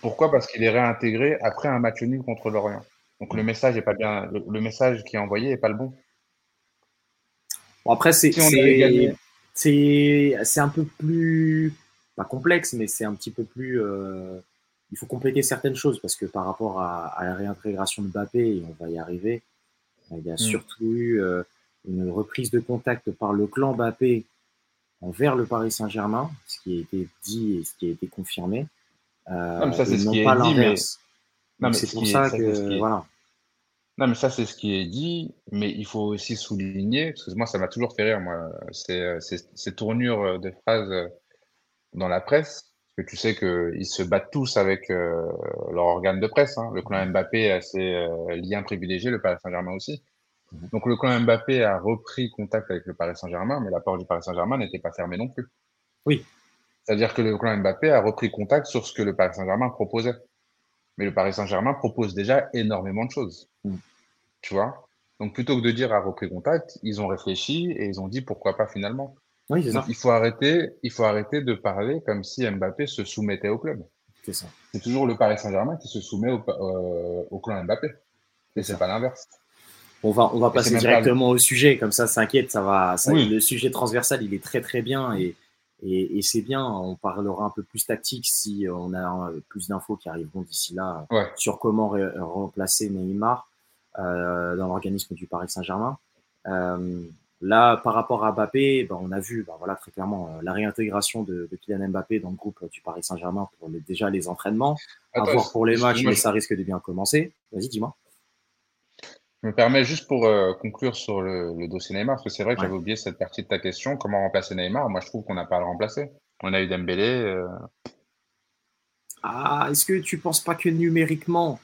Pourquoi? Parce qu'il est réintégré après un match nul contre l'Orient. Donc le message est pas bien, le, message qui est envoyé est pas le bon. bon après, c'est c'est un peu plus pas complexe, mais c'est un petit peu plus. Euh, il faut compléter certaines choses parce que par rapport à, la réintégration de Mbappé, et on va y arriver, il y a hmm. surtout eu euh, une reprise de contact par le clan Mbappé envers le Paris Saint-Germain, ce qui a été dit et ce qui a été confirmé. Euh, non, mais ça, c'est ce qui est dit, mais... c'est pour ça que, voilà. Non, mais ça, c'est ce qui est dit, mais il faut aussi souligner, parce que moi, ça m'a toujours fait rire, moi, ces, ces, tournures de phrases dans la presse, parce que tu sais qu'ils se battent tous avec euh, leur organe de presse. Hein. Le clan Mbappé a ses euh, liens privilégiés, le Paris Saint-Germain aussi. Mhm. Donc le clan Mbappé a repris contact avec le Paris Saint-Germain, mais la porte du Paris Saint-Germain n'était pas fermée non plus. Oui. C'est-à-dire que le clan Mbappé a repris contact sur ce que le Paris Saint-Germain proposait. Mais le Paris Saint-Germain propose déjà énormément de choses. Mm. Tu vois? Donc plutôt que de dire a repris contact, ils ont réfléchi et ils ont dit pourquoi pas finalement. Oui, c'est ça. Il faut, arrêter, il faut arrêter de parler comme si Mbappé se soumettait au club. C'est ça. C'est toujours le Paris Saint-Germain qui se soumet au, euh, au clan Mbappé. Et c'est pas l'inverse. On va, on va passer directement au sujet, comme ça, s'inquiète, ça va. Le sujet transversal, il est très très bien et, et, et c'est bien. On parlera un peu plus tactique si on a plus d'infos qui arriveront d'ici là sur comment remplacer Neymar euh, dans l'organisme du Paris Saint-Germain. Euh, là, par rapport à Mbappé, ben, on a vu, ben, voilà, très clairement, euh, la réintégration de, de, Kylian Mbappé dans le groupe du Paris Saint-Germain pour les, déjà les entraînements, à voir pour les matchs, mais ça risque de bien commencer. Vas-y, dis-moi. Je me permets juste pour euh, conclure sur le, dossier Neymar, parce que c'est vrai que j'avais oublié cette partie de ta question. Comment remplacer Neymar? Moi, je trouve qu'on n'a pas à le remplacer. On a eu Dembélé. Euh... Ah, est-ce que tu penses pas que numériquement,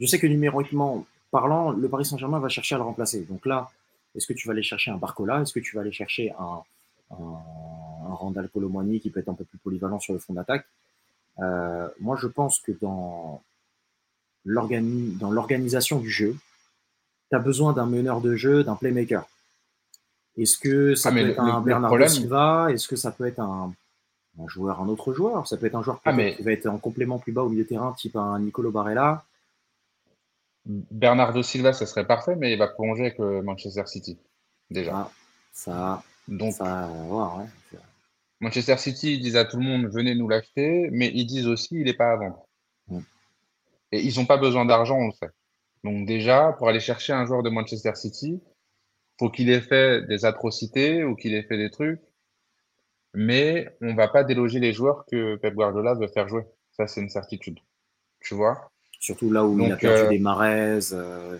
je sais que numériquement parlant, le Paris Saint-Germain va chercher à le remplacer. Donc là, est-ce que tu vas aller chercher un Barcola? Est-ce que tu vas aller chercher un, un, Randall Colomwani qui peut être un peu plus polyvalent sur le fond d'attaque? Euh, Moi, je pense que dans l'organisation du jeu, tu as besoin d'un meneur de jeu, d'un playmaker. Est-ce que ça ah, peut être un Bernardo Silva? Est-ce que ça peut être un, joueur, un autre joueur? Ça peut être un joueur ah, qui va être en complément plus bas au milieu de terrain, type un Nicolo Barella. Bernardo Silva, ça serait parfait, mais il va plonger avec Manchester City, déjà. Ah, ça, Donc, ça, Manchester City, ils disent à tout le monde, venez nous l'acheter, mais ils disent aussi, il n'est pas à vendre. Mm. Et ils n'ont pas besoin d'argent, on le sait. Donc déjà, pour aller chercher un joueur de Manchester City, faut qu'il ait fait des atrocités ou qu'il ait fait des trucs, mais on va pas déloger les joueurs que Pep Guardiola veut faire jouer. Ça, c'est une certitude. Tu vois? Surtout là où il a perdu euh, des maraises euh,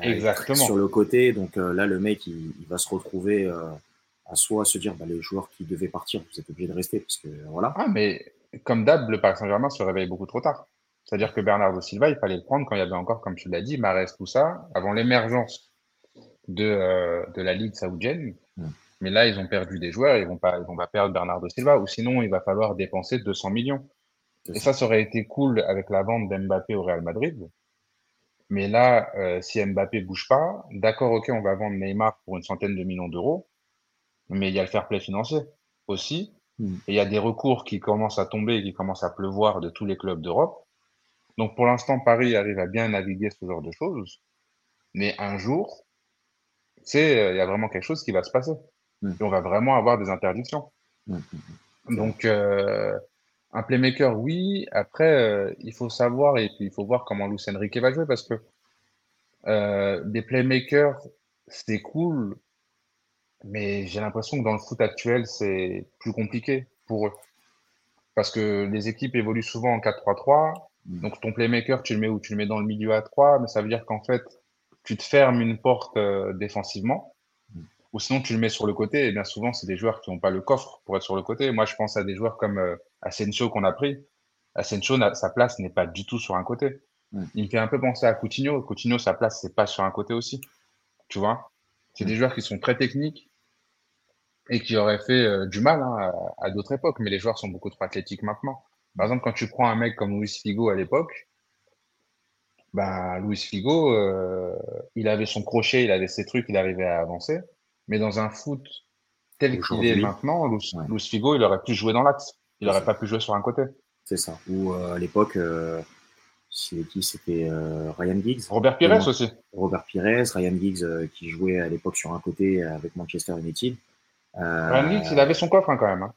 exactement. sur le côté. Donc euh, là, le mec, il, va se retrouver à soi se dire bah, les joueurs qui devaient partir, vous êtes obligés de rester. Parce que, voilà. Ah, mais comme d'hab, le Paris Saint-Germain se réveille beaucoup trop tard. C'est-à-dire que Bernardo Silva, il fallait le prendre quand il y avait encore, comme tu l'as dit, Marès, tout ça, avant l'émergence de, euh, de la Ligue saoudienne. Mm. Mais là, ils ont perdu des joueurs, ils vont pas, ils vont pas perdre Bernardo Silva, ou sinon, il va falloir dépenser 200 millions. Et ça, ça aurait été cool avec la vente d'Mbappé au Real Madrid. Mais là, euh, si Mbappé bouge pas, d'accord, ok, on va vendre Neymar pour une centaine de millions d'euros, mais il y a le fair play financier aussi. Mm. Et il y a des recours qui commencent à tomber, qui commencent à pleuvoir de tous les clubs d'Europe. Donc pour l'instant, Paris arrive à bien naviguer ce genre de choses. Mais un jour, sais, il y a vraiment quelque chose qui va se passer. Mm. Et on va vraiment avoir des interdictions. Mm, mm, Donc, euh, un playmaker, oui. Après, euh, il faut savoir et puis il faut voir comment Luis Enrique va jouer parce que euh, des playmakers, c'est cool, mais j'ai l'impression que dans le foot actuel, c'est plus compliqué pour eux. Parce que les équipes évoluent souvent en 4-3-3. Donc ton playmaker, tu le mets où? Tu le mets dans le milieu à 3, mais ça veut dire qu'en fait, tu te fermes une porte défensivement ou sinon tu le mets sur le côté. Et bien souvent, c'est des joueurs qui n'ont pas le coffre pour être sur le côté. Moi, je pense à des joueurs comme euh, Asensio qu'on a pris. Asensio, sa place n'est pas du tout sur un côté. Il me fait un peu penser à Coutinho. Coutinho, sa place, c'est pas sur un côté aussi. Tu vois? C'est des joueurs qui sont très techniques et qui auraient fait euh, du mal hein, à, d'autres époques. Mais les joueurs sont beaucoup trop athlétiques maintenant. Par exemple, quand tu prends un mec comme Luis Figo à l'époque, bah, Luis Figo, euh, il avait son crochet, il avait ses trucs, il arrivait à avancer. Mais dans un foot tel qu'il est maintenant, Luis, Figo, il aurait pu jouer dans l'axe. Il n'aurait pas pu jouer sur un côté. C'est ça. Ou euh, à l'époque, euh, c'était euh, Ryan Giggs. Robert Pires aussi. Robert Pires, Ryan Giggs qui jouait à l'époque sur un côté avec Manchester United. Ryan Giggs, il avait son coffre hein, quand même. Hein.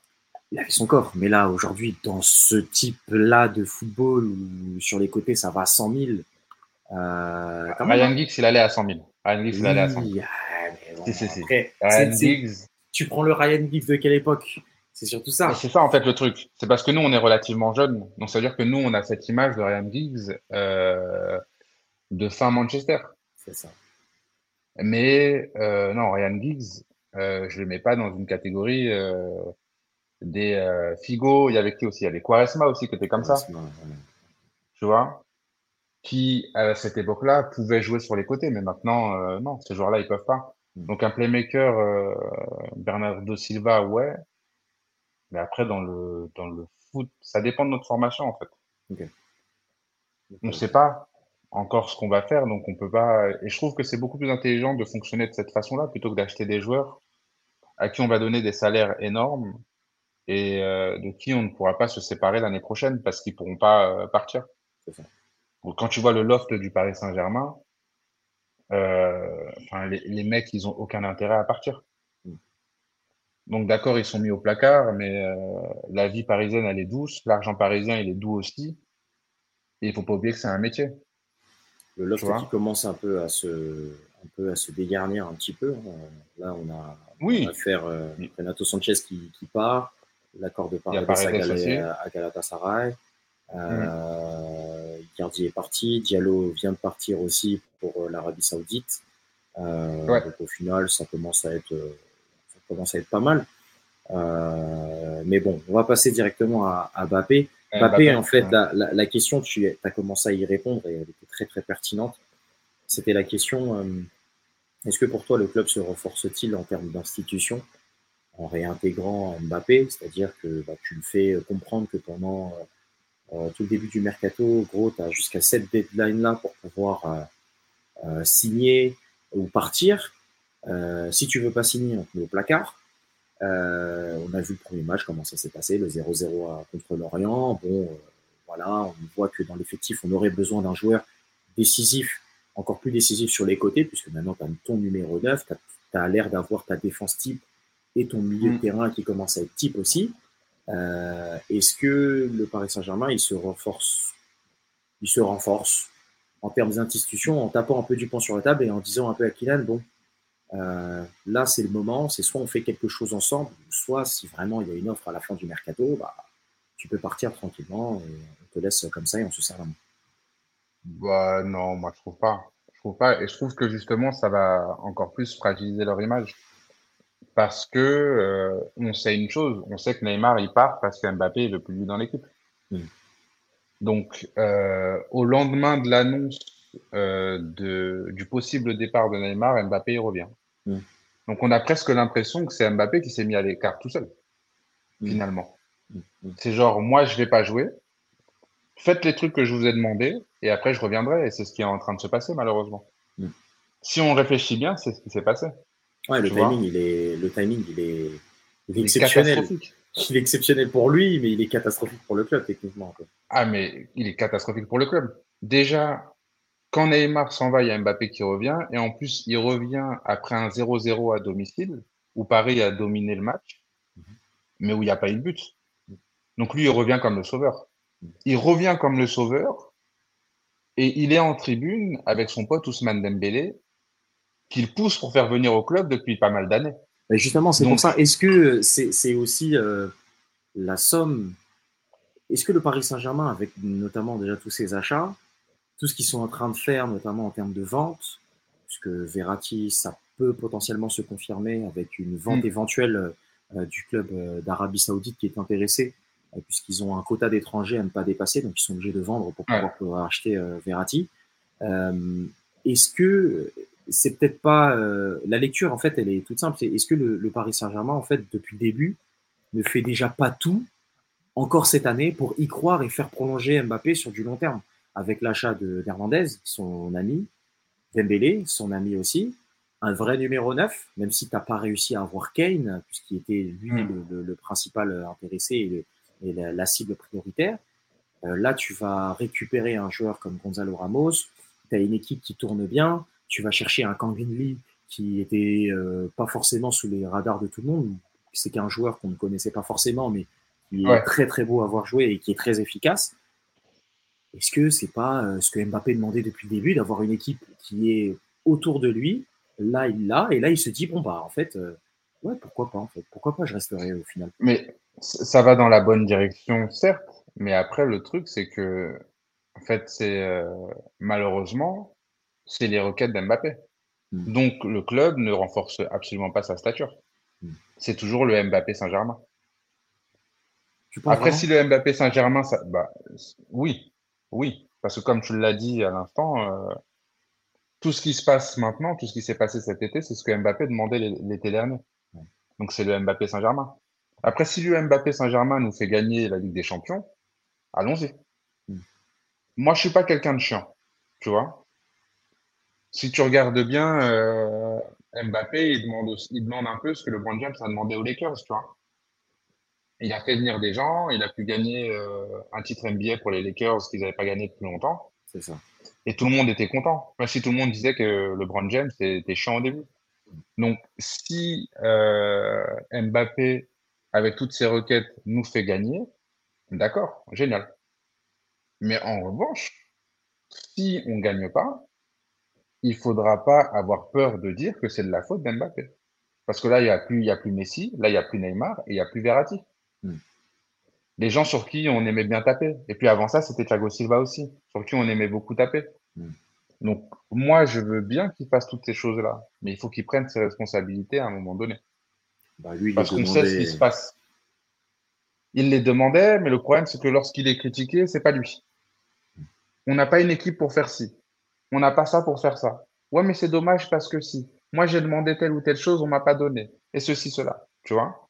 Il avait son coffre, mais là aujourd'hui, dans ce type-là de football où sur les côtés ça va à 100 000. Ryan Giggs, il allait à 100 000. Ryan Giggs, il allait à 100 000 tu prends le Ryan Giggs de quelle époque? C'est surtout ça. C'est ça en fait le truc. C'est parce que nous on est relativement jeunes. Donc ça veut dire que nous on a cette image de Ryan Giggs euh, de fin Manchester. C'est ça. Mais euh, non, Ryan Giggs, euh, je le mets pas dans une catégorie euh, des Figo. Il y avait qui aussi? Il y avait Quaresma aussi qui était comme ça. Tu vois? Qui à cette époque-là pouvaient jouer sur les côtés, mais maintenant non, ces joueurs-là ils peuvent pas. Donc un playmaker, euh, Bernardo Silva, ouais. Mais après, dans le, dans le foot, ça dépend de notre formation, en fait. On ne sait pas encore ce qu'on va faire, donc on peut pas. Et je trouve que c'est beaucoup plus intelligent de fonctionner de cette façon-là plutôt que d'acheter des joueurs à qui on va donner des salaires énormes et euh, de qui on ne pourra pas se séparer l'année prochaine parce qu'ils pourront pas euh, partir. Donc, quand tu vois le loft du Paris Saint-Germain, euh, les, les, mecs, ils ont aucun intérêt à partir. Mm. Donc d'accord, ils sont mis au placard, mais euh, la vie parisienne, elle est douce, l'argent parisien, il est doux aussi. Et il faut pas oublier que c'est un métier. Le loft qui commence un peu à se, un peu à se dégarnir un petit peu. Là, on a, oui. faire euh, Renato Sanchez qui, qui part, l'accord de Paris à, à Galatasaray. Euh, est parti, Diallo vient de partir aussi pour euh, l'Arabie Saoudite. Euh, donc au final, ça commence à être, ça commence à être pas mal. Euh, mais bon, on va passer directement à, à Bappé. Bappé, en fait, la, la, la, question, tu as commencé à y répondre et elle était très très pertinente. C'était la question est-ce que pour toi le club se renforce-t-il en termes d'institution? En réintégrant Mbappé C'est-à-dire que bah, tu le fais comprendre que pendant euh, tout le début du mercato, gros, tu as jusqu'à cette deadline-là pour pouvoir euh, euh, signer ou partir. si tu veux pas signer, on te met au placard. on a vu le premier match, comment ça s'est passé, le 0-0 contre l'Orient. Bon, voilà, on voit que dans l'effectif, on aurait besoin d'un joueur décisif, encore plus décisif sur les côtés, puisque maintenant tu as ton numéro 9, tu as, l'air d'avoir ta défense type et ton milieu de mm. terrain qui commence à être type aussi. Euh, Est-ce que le Paris Saint-Germain, il se renforce, il se renforce en termes d'institution en tapant un peu du pont sur la table et en disant un peu à Kylian, bon, euh, là c'est le moment, c'est soit on fait quelque chose ensemble, soit si vraiment il y a une offre à la fin du mercato, bah, tu peux partir tranquillement et on te laisse comme ça et on se sert la main. Bah non, moi je trouve pas. Je trouve pas et je trouve que justement ça va encore plus fragiliser leur image parce que euh, on sait une chose, on sait que Neymar il part parce que Mbappé ne veut plus dans l'équipe. Mm. Donc euh, au lendemain de l'annonce euh, du possible départ de Neymar, Mbappé il revient. Mm. Donc on a presque l'impression que c'est Mbappé qui s'est mis à l'écart tout seul, mm. finalement. C'est genre moi je vais pas jouer, faites les trucs que je vous ai demandé et après je reviendrai et c'est ce qui est en train de se passer malheureusement. Si on réfléchit bien, c'est ce qui s'est passé. Ouais, le timing, il est, le timing, il est, il est exceptionnel. Il est exceptionnel pour lui, mais il est catastrophique pour le club, techniquement. Ah, mais il est catastrophique pour le club. Déjà, quand Neymar s'en va, il y a Mbappé qui revient. Et en plus, il revient après un 0-0 à domicile, où Paris a dominé le match, mais où il n'y a pas eu de but. Donc lui, il revient comme le sauveur. Il revient comme le sauveur, et il est en tribune avec son pote Ousmane Dembélé, qu'il pousse pour faire venir au club depuis pas mal d'années. Justement, c'est pour ça. Est-ce que c'est aussi euh, la somme? Est-ce que le Paris Saint-Germain, avec notamment déjà tous ses achats, tout ce qu'ils sont en train de faire, notamment en termes de vente, puisque Verratti, ça peut potentiellement se confirmer avec une vente mm. éventuelle euh, du club euh, d'Arabie Saoudite qui est intéressé, puisqu'ils ont un quota d'étrangers à ne pas dépasser, donc ils sont obligés de vendre pour pouvoir, acheter Verratti. Est-ce que c'est peut-être pas euh, la lecture en fait elle est toute simple. Est-ce que le, Paris Saint-Germain en fait depuis le début ne fait déjà pas tout encore cette année pour y croire et faire prolonger Mbappé sur du long terme avec l'achat de d'Hernandez son ami Dembélé son ami aussi un vrai numéro 9 même si tu n'as pas réussi à avoir Kane puisqu'il était lui hmm. le, principal intéressé et, la, cible prioritaire. Euh, là tu vas récupérer un joueur comme Gonzalo Ramos. Tu as une équipe qui tourne bien tu vas chercher un Kang Lee qui était euh, pas forcément sous les radars de tout le monde. C'est qu'un joueur qu'on ne connaissait pas forcément, mais qui est très très beau à voir jouer et qui est très efficace. Est-ce que c'est pas euh, ce que Mbappé demandait depuis le début, d'avoir une équipe qui est autour de lui Là, il l'a, et là, il se dit bon bah en fait, euh, ouais, pourquoi pas en fait, pourquoi pas, je resterai au final. Mais ça va dans la bonne direction, certes, mais après le truc, c'est que en fait, c'est malheureusement c'est les requêtes d'Mbappé. Hmm. Donc le club ne renforce absolument pas sa stature. Hmm. C'est toujours le Mbappé Saint-Germain. Après, si le Mbappé Saint-Germain, ça, bah, oui, oui, parce que comme tu l'as dit à l'instant, euh, tout ce qui se passe maintenant, tout ce qui s'est passé cet été, c'est ce que Mbappé demandait l'été dernier. Donc c'est le Mbappé Saint-Germain. Après, si le Mbappé Saint-Germain nous fait gagner la Ligue des Champions, allons-y. Hmm. Moi, je suis pas quelqu'un de chiant, tu vois si tu regardes bien, euh, Mbappé, il demande, aussi, il demande un peu ce que le Brand James a demandé aux Lakers, tu vois. Il a fait venir des gens, il a pu gagner euh, un titre NBA pour les Lakers qu'ils n'avaient pas gagné depuis longtemps. C'est ça. Et tout le monde était content. Même si tout le monde disait que le Brand James était chiant au début. Donc, si euh, Mbappé, avec toutes ses requêtes, nous fait gagner, d'accord, génial. Mais en revanche, si on ne gagne pas, il faudra pas avoir peur de dire que c'est de la faute d'Mbappé. Parce que là, il n'y a, plus, il y a plus Messi, là, il n'y a plus Neymar et il n'y a plus Verratti. Hmm. Les gens sur qui on aimait bien taper. Et puis avant ça, c'était Thiago Silva aussi, sur qui on aimait beaucoup taper. Hmm. Donc, moi, je veux bien qu'il fasse toutes ces choses-là, mais il faut qu'il prenne ses responsabilités à un moment donné. Bah, Parce qu'on sait ce qui se passe. Il les demandait, mais le problème, c'est que lorsqu'il est critiqué, c'est pas lui. On n'a pas une équipe pour faire ci. On n'a pas ça pour faire ça. Ouais, mais c'est dommage parce que si. Moi, j'ai demandé telle ou telle chose, on m'a pas donné. Et ceci, cela. Tu vois?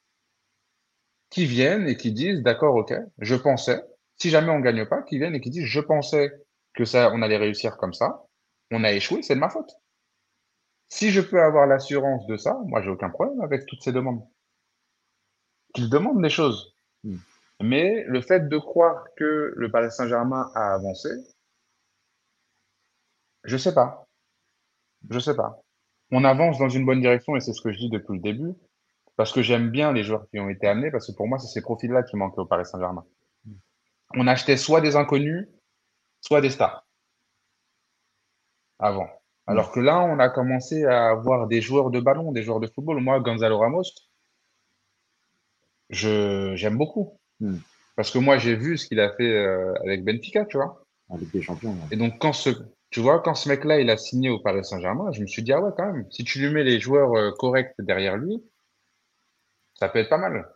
Qui viennent et qui disent, d'accord, ok, je pensais. Si jamais on gagne pas, qui viennent et qui disent, je pensais que ça, on allait réussir comme ça. On a échoué, c'est de ma faute. Si je peux avoir l'assurance de ça, moi, j'ai aucun problème avec toutes ces demandes. Qu'ils demandent des choses. Hmm. Mais le fait de croire que le Paris Saint-Germain a avancé, je sais pas. Je sais pas. On avance dans une bonne direction et c'est ce que je dis depuis le début. Parce que j'aime bien les joueurs qui ont été amenés, parce que pour moi, c'est ces profils-là qui manquaient au Paris Saint-Germain. On achetait soit des inconnus, soit des stars. Avant. Alors que là, on a commencé à avoir des joueurs de ballon, des joueurs de football. Moi, Gonzalo Ramos, je, j'aime beaucoup. Hmm. Parce que moi, j'ai vu ce qu'il a fait euh, avec Benfica, tu vois. Avec des champions. Et donc, quand ce, tu vois, quand ce mec-là, il a signé au Paris Saint-Germain, je me suis dit, ah ouais, quand même, si tu lui mets les joueurs euh, corrects derrière lui, ça peut être pas mal.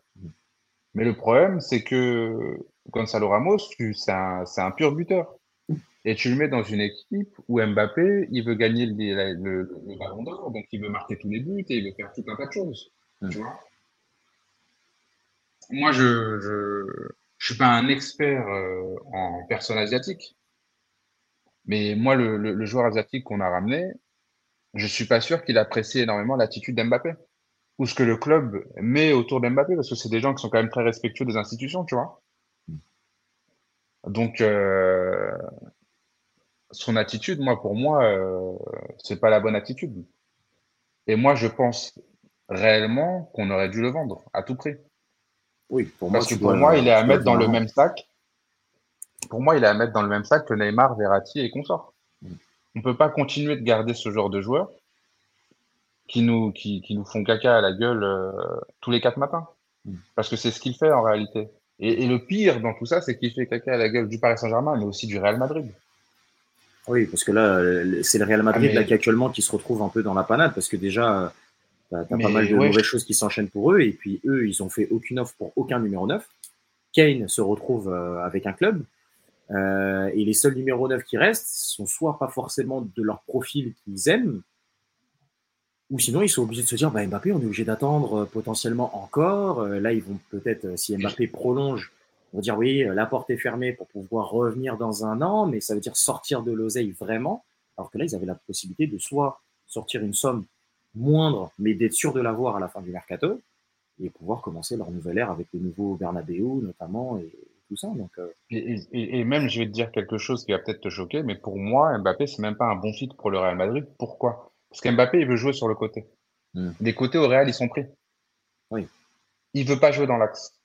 Mais le problème, c'est que Gonzalo Ramos, c'est un, un, pur buteur. Et tu le mets dans une équipe où Mbappé, il veut gagner le, le, ballon d'or, donc il veut marquer tous les buts et il veut faire tout un tas de choses. Mm. Tu vois Moi, je ne suis pas un expert euh, en personnes asiatiques. Mais moi, le, joueur asiatique qu'on a ramené, je suis pas sûr qu'il apprécie énormément l'attitude d'Mbappé ou ce que le club met autour d'Mbappé parce que c'est des gens qui sont quand même très respectueux des institutions, tu vois. Donc, euh, son attitude, moi, pour moi, euh, c'est pas la bonne attitude. Et moi, je pense réellement qu'on aurait dû le vendre à tout prix. Oui, pour Parce que pour moi, il est à mettre dans le même sac. Pour moi, il est à mettre dans le même sac que Neymar, Verratti et consorts. On ne peut pas continuer de garder ce genre de joueurs qui nous, qui, qui nous font caca à la gueule euh, tous les quatre matins. Parce que c'est ce qu'il fait en réalité. Et, et, le pire dans tout ça, c'est qu'il fait caca à la gueule du Paris Saint-Germain, mais aussi du Real Madrid. Oui, parce que là, c'est le Real Madrid ah, là, qui actuellement qui se retrouve un peu dans la panade, parce que déjà, tu as, pas mal de mauvaises choses qui s'enchaînent pour eux, et puis eux, ils ont fait aucune offre pour aucun numéro 9. Kane se retrouve euh, avec un club, euh, et les seuls numéros 9 qui restent sont soit pas forcément de leur profil qu'ils aiment, ou sinon ils sont obligés de se dire bah, Mbappé, on est obligé d'attendre euh, potentiellement encore. là, ils vont peut-être, si Mbappé prolonge, on dire oui, la porte est fermée pour pouvoir revenir dans un an, mais ça veut dire sortir de l'oseille vraiment. Alors que là, ils avaient la possibilité de soit sortir une somme moindre, mais d'être sûr de l'avoir à la fin du mercato, et pouvoir commencer leur nouvelle ère avec le nouveau Bernabeu notamment tout ça. Donc, euh, et, même, je vais te dire quelque chose qui va peut-être te choquer, mais pour moi, Mbappé, c'est même pas un bon fit pour le Real Madrid. Pourquoi? Parce qu'Mbappé, il veut jouer sur le côté. Hmm. Les côtés au Real, ils sont pris. Oui. Il veut pas jouer dans l'axe.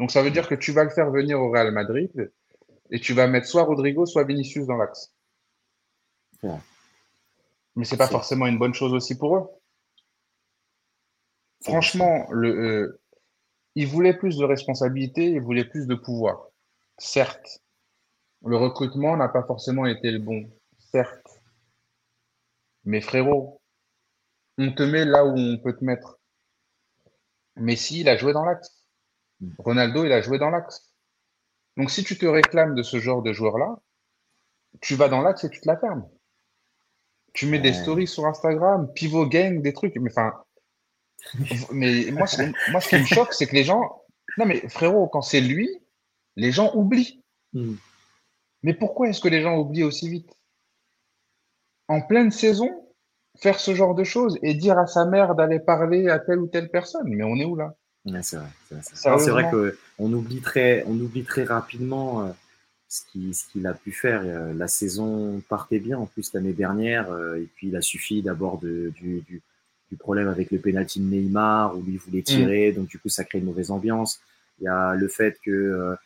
Donc ça veut dire que tu vas le faire venir au Real Madrid et tu vas mettre soit Rodrigo, soit Vinicius dans l'axe. Mais Mais c'est pas forcément une bonne chose aussi pour eux. Franchement, le, euh, ils voulaient plus de responsabilité, ils voulaient plus de pouvoir. Certes, le recrutement n'a pas forcément été le bon. Certes. Mais frérot, on te met là où on peut te mettre. Messi, il a joué dans l'axe. Ronaldo, il a joué dans l'axe. Donc, si tu te réclames de ce genre de joueur-là, tu vas dans l'axe et tu te la fermes. Tu mets des stories sur Instagram, pivot gang, des trucs. Mais enfin, mais moi, moi, ce qui me choque, c'est que les gens. Non, mais frérot, quand c'est lui, les gens oublient. Hmm. Mais pourquoi est-ce que les gens oublient aussi vite? En pleine saison, faire ce genre de choses et dire à sa mère d'aller parler à telle ou telle personne. Mais on est où là? C'est vrai. C'est vrai qu'on oublie très, on oublie très rapidement euh, ce qu'il a pu faire. Euh, la saison partait bien en plus l'année dernière, euh, et puis il a suffi d'abord du, du, problème avec le penalty de Neymar où lui voulait mm. tirer, donc du coup ça crée une mauvaise ambiance. Il y a le fait que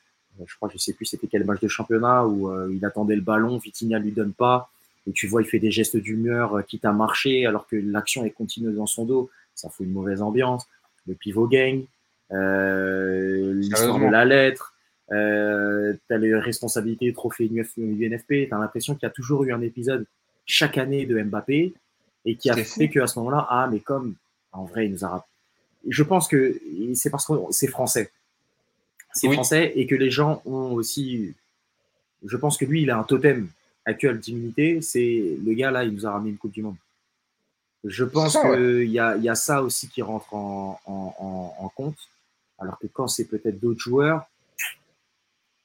je crois, je sais plus c'était quel match de championnat où il attendait le ballon, Vitinha lui donne pas, et tu vois il fait des gestes d'humeur quitte à marcher alors que l'action est continue dans son dos, ça fout une mauvaise ambiance le pivot gang, euh, l'histoire de la lettre, euh, tu as les responsabilités trophée UNFP, tu as l'impression qu'il y a toujours eu un épisode chaque année de Mbappé et qui a fait qu'à ce moment-là, ah, mais comme en vrai, il nous a. Je pense que c'est parce que c'est français. C'est français et que les gens ont aussi. Je pense que lui, il a un totem actuel d'immunité. C'est le gars là, il nous a ramené une Coupe du Monde. Je pense qu'il y, a, y, a, ça aussi qui rentre en, en, en compte. Alors que quand c'est peut-être d'autres joueurs,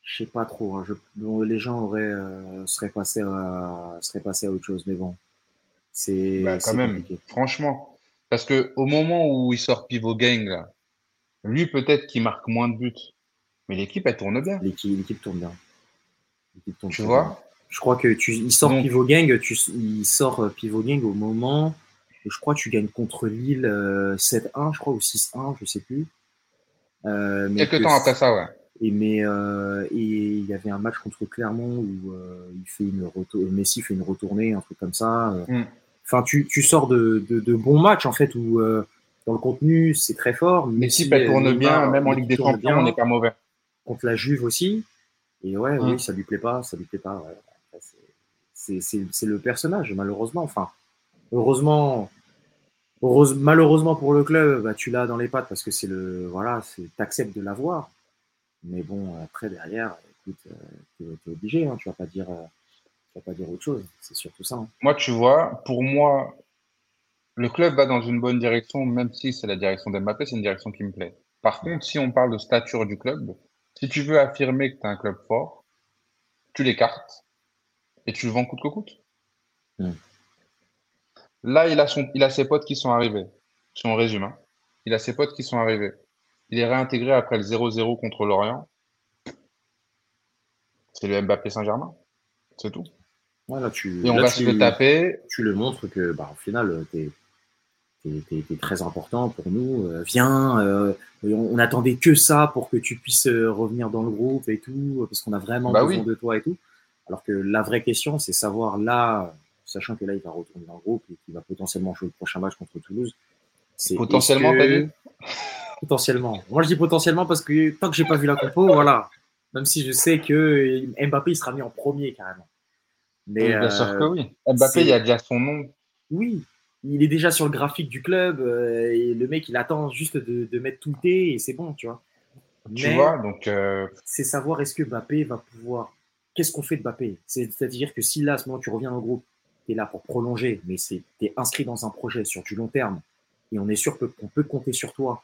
je sais pas trop. Hein. Je, les gens auraient, euh, seraient, passés à, seraient passés à autre chose. Mais bon, c'est. Bah, quand même, franchement. Parce que au moment où il sort Pivot Gang, là, lui, peut-être qu'il marque moins de buts. Mais l'équipe, elle tourne bien. L'équipe tourne bien. Tourne tu vois Je crois que tu, il sort Pivot Gang, tu, il sort Pivot Gang au moment je crois que tu gagnes contre Lille 7-1, euh, je crois, ou 6-1, je sais plus. Euh, Quelques temps après ça, ouais. Et mais euh, et il y avait un match contre Clermont où euh, il fait une Messi fait une retournée, un truc comme ça. Mm. Enfin, tu, tu sors de, de, de, bons matchs en fait où dans le contenu c'est très fort. Messi, Messi tourne bien, même en Ligue des Champions, on n'est pas mauvais. Contre la Juve aussi. Et ouais, oui, mm. ça lui plaît pas, ça lui plaît pas. Ouais. C'est le personnage, malheureusement. Enfin, heureusement, malheureusement pour le club, bah, tu l'as dans les pattes parce que c'est le voilà, c'est t'acceptes de l'avoir. Mais bon, après derrière, écoute, euh, es obligé, hein, tu vas pas dire, euh, vas pas dire autre chose. C'est surtout ça. Hein. Moi, tu vois, pour moi, le club va dans une bonne direction, même si c'est la direction d'Mbappé, c'est une direction qui me plaît. Par contre, si on parle de stature du club, si tu veux affirmer que tu as un club fort, tu l'écartes et tu le vends coûte que coûte. Hmm. Là, il a, son, il a ses potes qui sont arrivés. Si on résume, hein. il a ses potes qui sont arrivés. Il est réintégré après le 0-0 contre l'Orient. C'est le Mbappé Saint-Germain. C'est tout. Voilà, tu, et on va se le taper. Tu le montres que, bah, au final, tu es, très important pour nous. Euh, viens, euh, on, attendait que ça pour que tu puisses euh, revenir dans le groupe et tout, parce qu'on a vraiment bah besoin de toi et tout. Alors que la vraie question, c'est savoir là, sachant que là, il va retourner dans le groupe et qu'il va potentiellement jouer le prochain match contre Toulouse. Potentiellement, que... Potentiellement. Moi, je dis potentiellement parce que tant que j'ai pas vu la compo, voilà. Même si je sais que Mbappé il sera mis en premier carrément. Mais bien sûr que oui. Mbappé, il y a déjà son nom. Oui, il est déjà sur le graphique du club euh, et le mec, il attend juste de, mettre tout le thé et c'est bon, tu vois. Tu vois, donc. Euh, c'est savoir est-ce que Mbappé va pouvoir. Qu'est-ce qu'on fait de Mbappé? C'est-à-dire que si là, à ce moment, tu reviens au groupe, tu es là pour prolonger, mais tu es inscrit dans un projet sur du long terme et on est sûr qu'on peut compter sur toi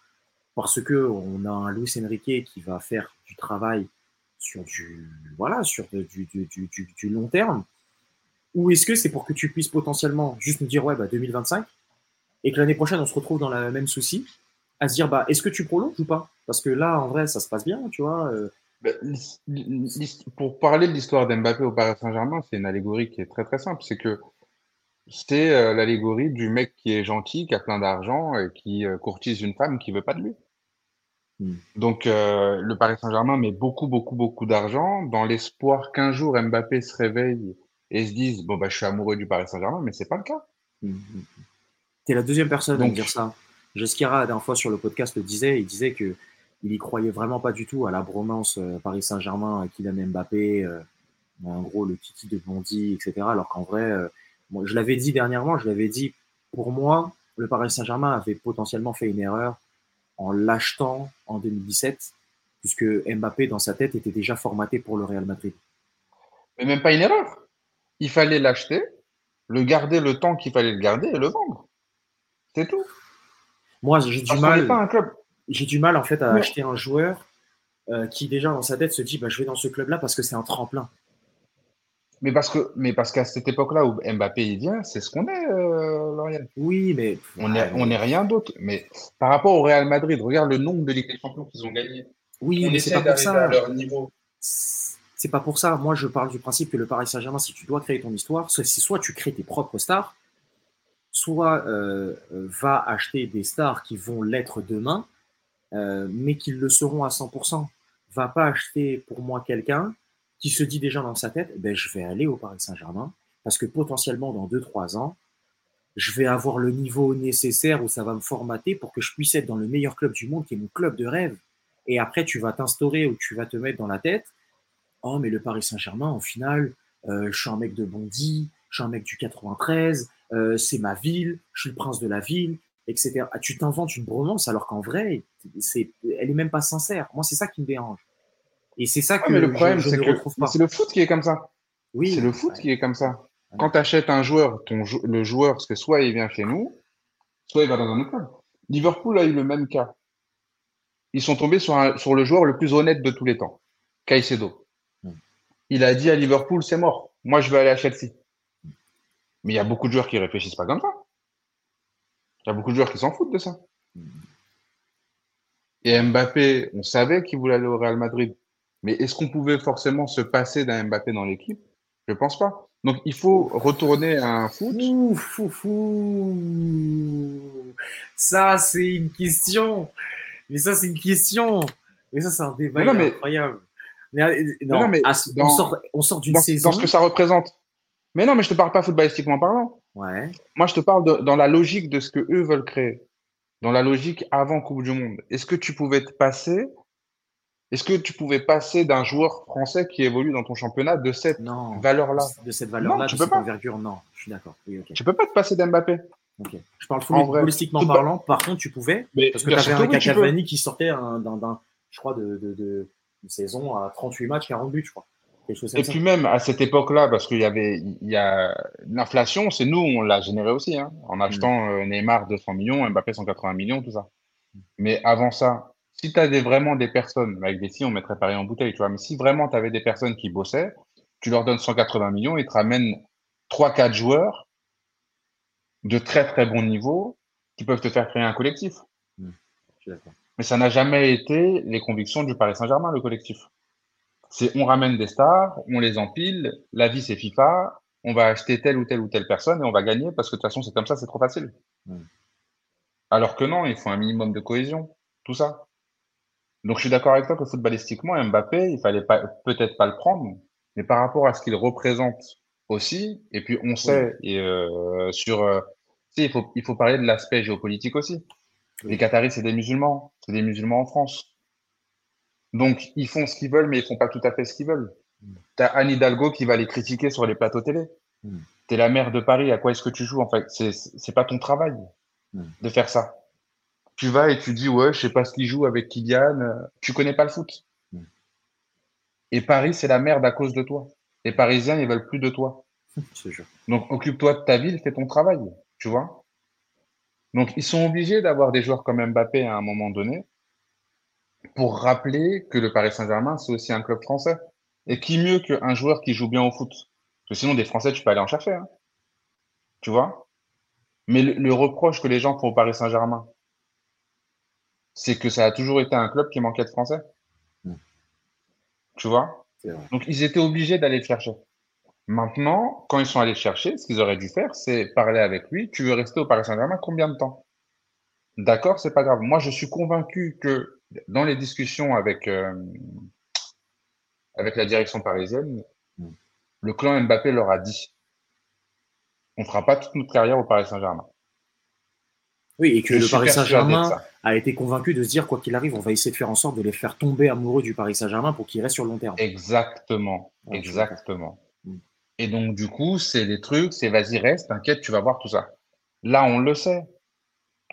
parce que on a un Luis Enrique qui va faire du travail sur du voilà sur du, du, du, du long terme ou est-ce que c'est pour que tu puisses potentiellement juste nous dire ouais bah 2025 et que l'année prochaine on se retrouve dans le même souci à se dire bah est-ce que tu prolonges ou pas? Parce que là en vrai ça se passe bien tu vois euh. bah, pour parler de l'histoire d'Mbappé au Paris Saint-Germain c'est une allégorie qui est très très simple c'est que c'est euh, l'allégorie du mec qui est gentil, qui a plein d'argent et qui euh, courtise une femme qui veut pas de lui. Hmm. Donc le Paris Saint-Germain met beaucoup, beaucoup, beaucoup d'argent dans l'espoir qu'un jour Mbappé se réveille et se dise bon bah je suis amoureux du Paris Saint-Germain, mais c'est pas le cas. Hmm. Tu es la deuxième personne à me dire ça. Jeskira, la dernière fois sur le podcast, le disait, il disait que il y croyait vraiment pas du tout à la bromance Paris Saint-Germain, Kylian Mbappé, en gros le Titi de Bondy, etc. Alors qu'en vrai, je l'avais dit dernièrement, je l'avais dit, pour moi, le Paris Saint-Germain avait potentiellement fait une erreur en l'achetant en 2017, puisque Mbappé, dans sa tête, était déjà formaté pour le Real Madrid. Mais même pas une erreur. Il fallait l'acheter, le garder le temps qu'il fallait le garder et le vendre. C'est tout. Moi, j'ai du mal. J'ai du mal en fait à acheter un joueur euh, qui déjà dans sa tête se dit bah, je vais dans ce club-là parce que c'est un tremplin. Mais parce que, mais parce qu'à cette époque-là où Mbappé il vient, c'est ce qu'on est, euh, Oui, mais on est, on est rien d'autre. Mais par rapport au Real Madrid, regarde le nombre de Ligue des Champions qu'ils ont gagné. Oui, mais c'est pas pour ça. leur niveau. C'est pas pour ça. Moi, je parle du principe que le Paris Saint-Germain, si tu dois créer ton histoire, c'est soit tu crées tes propres stars, soit euh, va acheter des stars qui vont l'être demain, euh, mais qui le seront à 100%. Va pas acheter pour moi quelqu'un qui se dit déjà dans sa tête, ben, je vais aller au Paris Saint-Germain parce que potentiellement dans 2-3 ans, je vais avoir le niveau nécessaire où ça va me formater pour que je puisse être dans le meilleur club du monde qui est mon club de rêve. Et après, tu vas t'instaurer ou tu vas te mettre dans la tête, oh mais le Paris Saint-Germain, en final, euh, je suis un mec de Bondy, je suis un mec du 93, euh, c'est ma ville, je suis le prince de la ville, etc. Ah, tu t'inventes une bromance alors qu'en vrai, c'est, elle est même pas sincère. Moi, c'est ça qui me dérange. Et c'est ça que le problème, c'est que c'est le foot qui est comme ça. Oui. C'est le foot qui est comme ça. Quand tu achètes un joueur, ton, le joueur, c'est soit il vient chez nous, soit il va dans un autre club. Liverpool a eu le même cas. Ils sont tombés sur, sur le joueur le plus honnête de tous les temps, Caicedo. Il a dit à Liverpool, c'est mort. Moi, je vais aller à Chelsea. Mais il y a beaucoup de joueurs qui réfléchissent pas comme ça. Il y a beaucoup de joueurs qui s'en foutent de ça. Et Mbappé, on savait qu'il voulait aller au Real Madrid. Mais est-ce qu'on pouvait forcément se passer d'un Mbappé dans l'équipe? Je pense pas. Donc il faut retourner à un foot. Ouf, Ça, c'est une question. Mais ça, c'est une question. Mais ça, c'est un débat incroyable. Mais, non, mais on sort, on sort d'une saison. Dans ce que ça représente. Mais non, mais je te parle pas footballistiquement parlant. Ouais. Moi, je te parle de, dans la logique de ce que eux veulent créer. Dans la logique avant Coupe du Monde. Est-ce que tu pouvais te passer est-ce que tu pouvais passer d'un joueur français qui évolue dans ton championnat de cette valeur-là? De cette valeur-là, de cette envergure, non. Je suis d'accord. Oui, Tu peux pas te passer d'Mbappé. Je parle footballistiquement parlant. Par contre, tu pouvais. parce que tu avais un oui, Cavani qui sortait d'un, je crois, de, de, de, saison à 38 matchs, 40 buts, je crois. Et puis même à cette époque-là, parce qu'il y avait, il y a l'inflation, c'est nous, on l'a généré aussi, hein, en mm. achetant euh, Neymar 200 millions, Mbappé 180 millions, tout ça. Mm. Mais avant ça, si tu avais vraiment des personnes, avec des si, on mettrait Paris en bouteille, tu vois, mais si vraiment tu avais des personnes qui bossaient, tu leur donnes 180 millions, ils te ramènent 3-4 joueurs de très très bon niveau qui peuvent te faire créer un collectif. Mmh, mais ça n'a jamais été les convictions du Paris Saint-Germain, le collectif. C'est on ramène des stars, on les empile, la vie c'est FIFA, on va acheter telle ou telle ou telle personne et on va gagner parce que de toute façon, c'est comme ça, c'est trop facile. Hmm. Alors que non, il faut un minimum de cohésion, tout ça. Donc je suis d'accord avec toi que footballistiquement, Mbappé, il fallait peut-être pas le prendre, mais par rapport à ce qu'il représente aussi, et puis on sait et, euh, sur, euh, il faut il faut parler de l'aspect géopolitique aussi. Les Qataris, c'est des musulmans, c'est des musulmans en France. Donc ils font ce qu'ils veulent, mais ils font pas tout à fait ce qu'ils veulent. Hmm. Tu as Anne Hidalgo qui va les critiquer sur les plateaux télé. Hmm. Tu es la maire de Paris, à quoi est-ce que tu joues en fait? C'est pas ton travail hmm. de faire ça tu vas et tu dis ouais, je sais pas ce qu'il joue avec Kylian, euh, tu connais pas le foot. Et Paris, c'est la merde à cause de toi. Les Parisiens, ils veulent plus de toi. Donc occupe-toi de ta ville, fais ton travail, tu vois? Donc ils sont obligés d'avoir des joueurs comme Mbappé à un moment donné pour rappeler que le Paris Saint-Germain, c'est aussi un club français. Et qui mieux qu'un joueur qui joue bien au foot? Parce que sinon, des Français, tu peux aller en chercher. Hein. Tu vois? Mais le, le, reproche que les gens font au Paris Saint-Germain, c'est que ça a toujours été un club qui manquait de Français. Hmm. Tu vois? Donc, ils étaient obligés d'aller le chercher. Maintenant, quand ils sont allés le chercher, ce qu'ils auraient dû faire, c'est parler avec lui. Tu veux rester au Paris Saint-Germain combien de temps? D'accord, c'est pas grave. Moi, je suis convaincu que dans les discussions avec, euh, avec la direction parisienne, le clan Mbappé leur a dit on fera pas toute notre carrière au Paris Saint-Germain. Oui, et que le Paris Saint-Germain a été convaincu de se dire, quoi qu'il arrive, on va essayer de faire en sorte de les faire tomber amoureux du Paris Saint-Germain pour qu'ils restent sur le long terme. Exactement, exactement. Et donc, du coup, c'est des trucs, c'est vas-y, reste, t'inquiète, tu vas voir tout ça. Là, on le sait.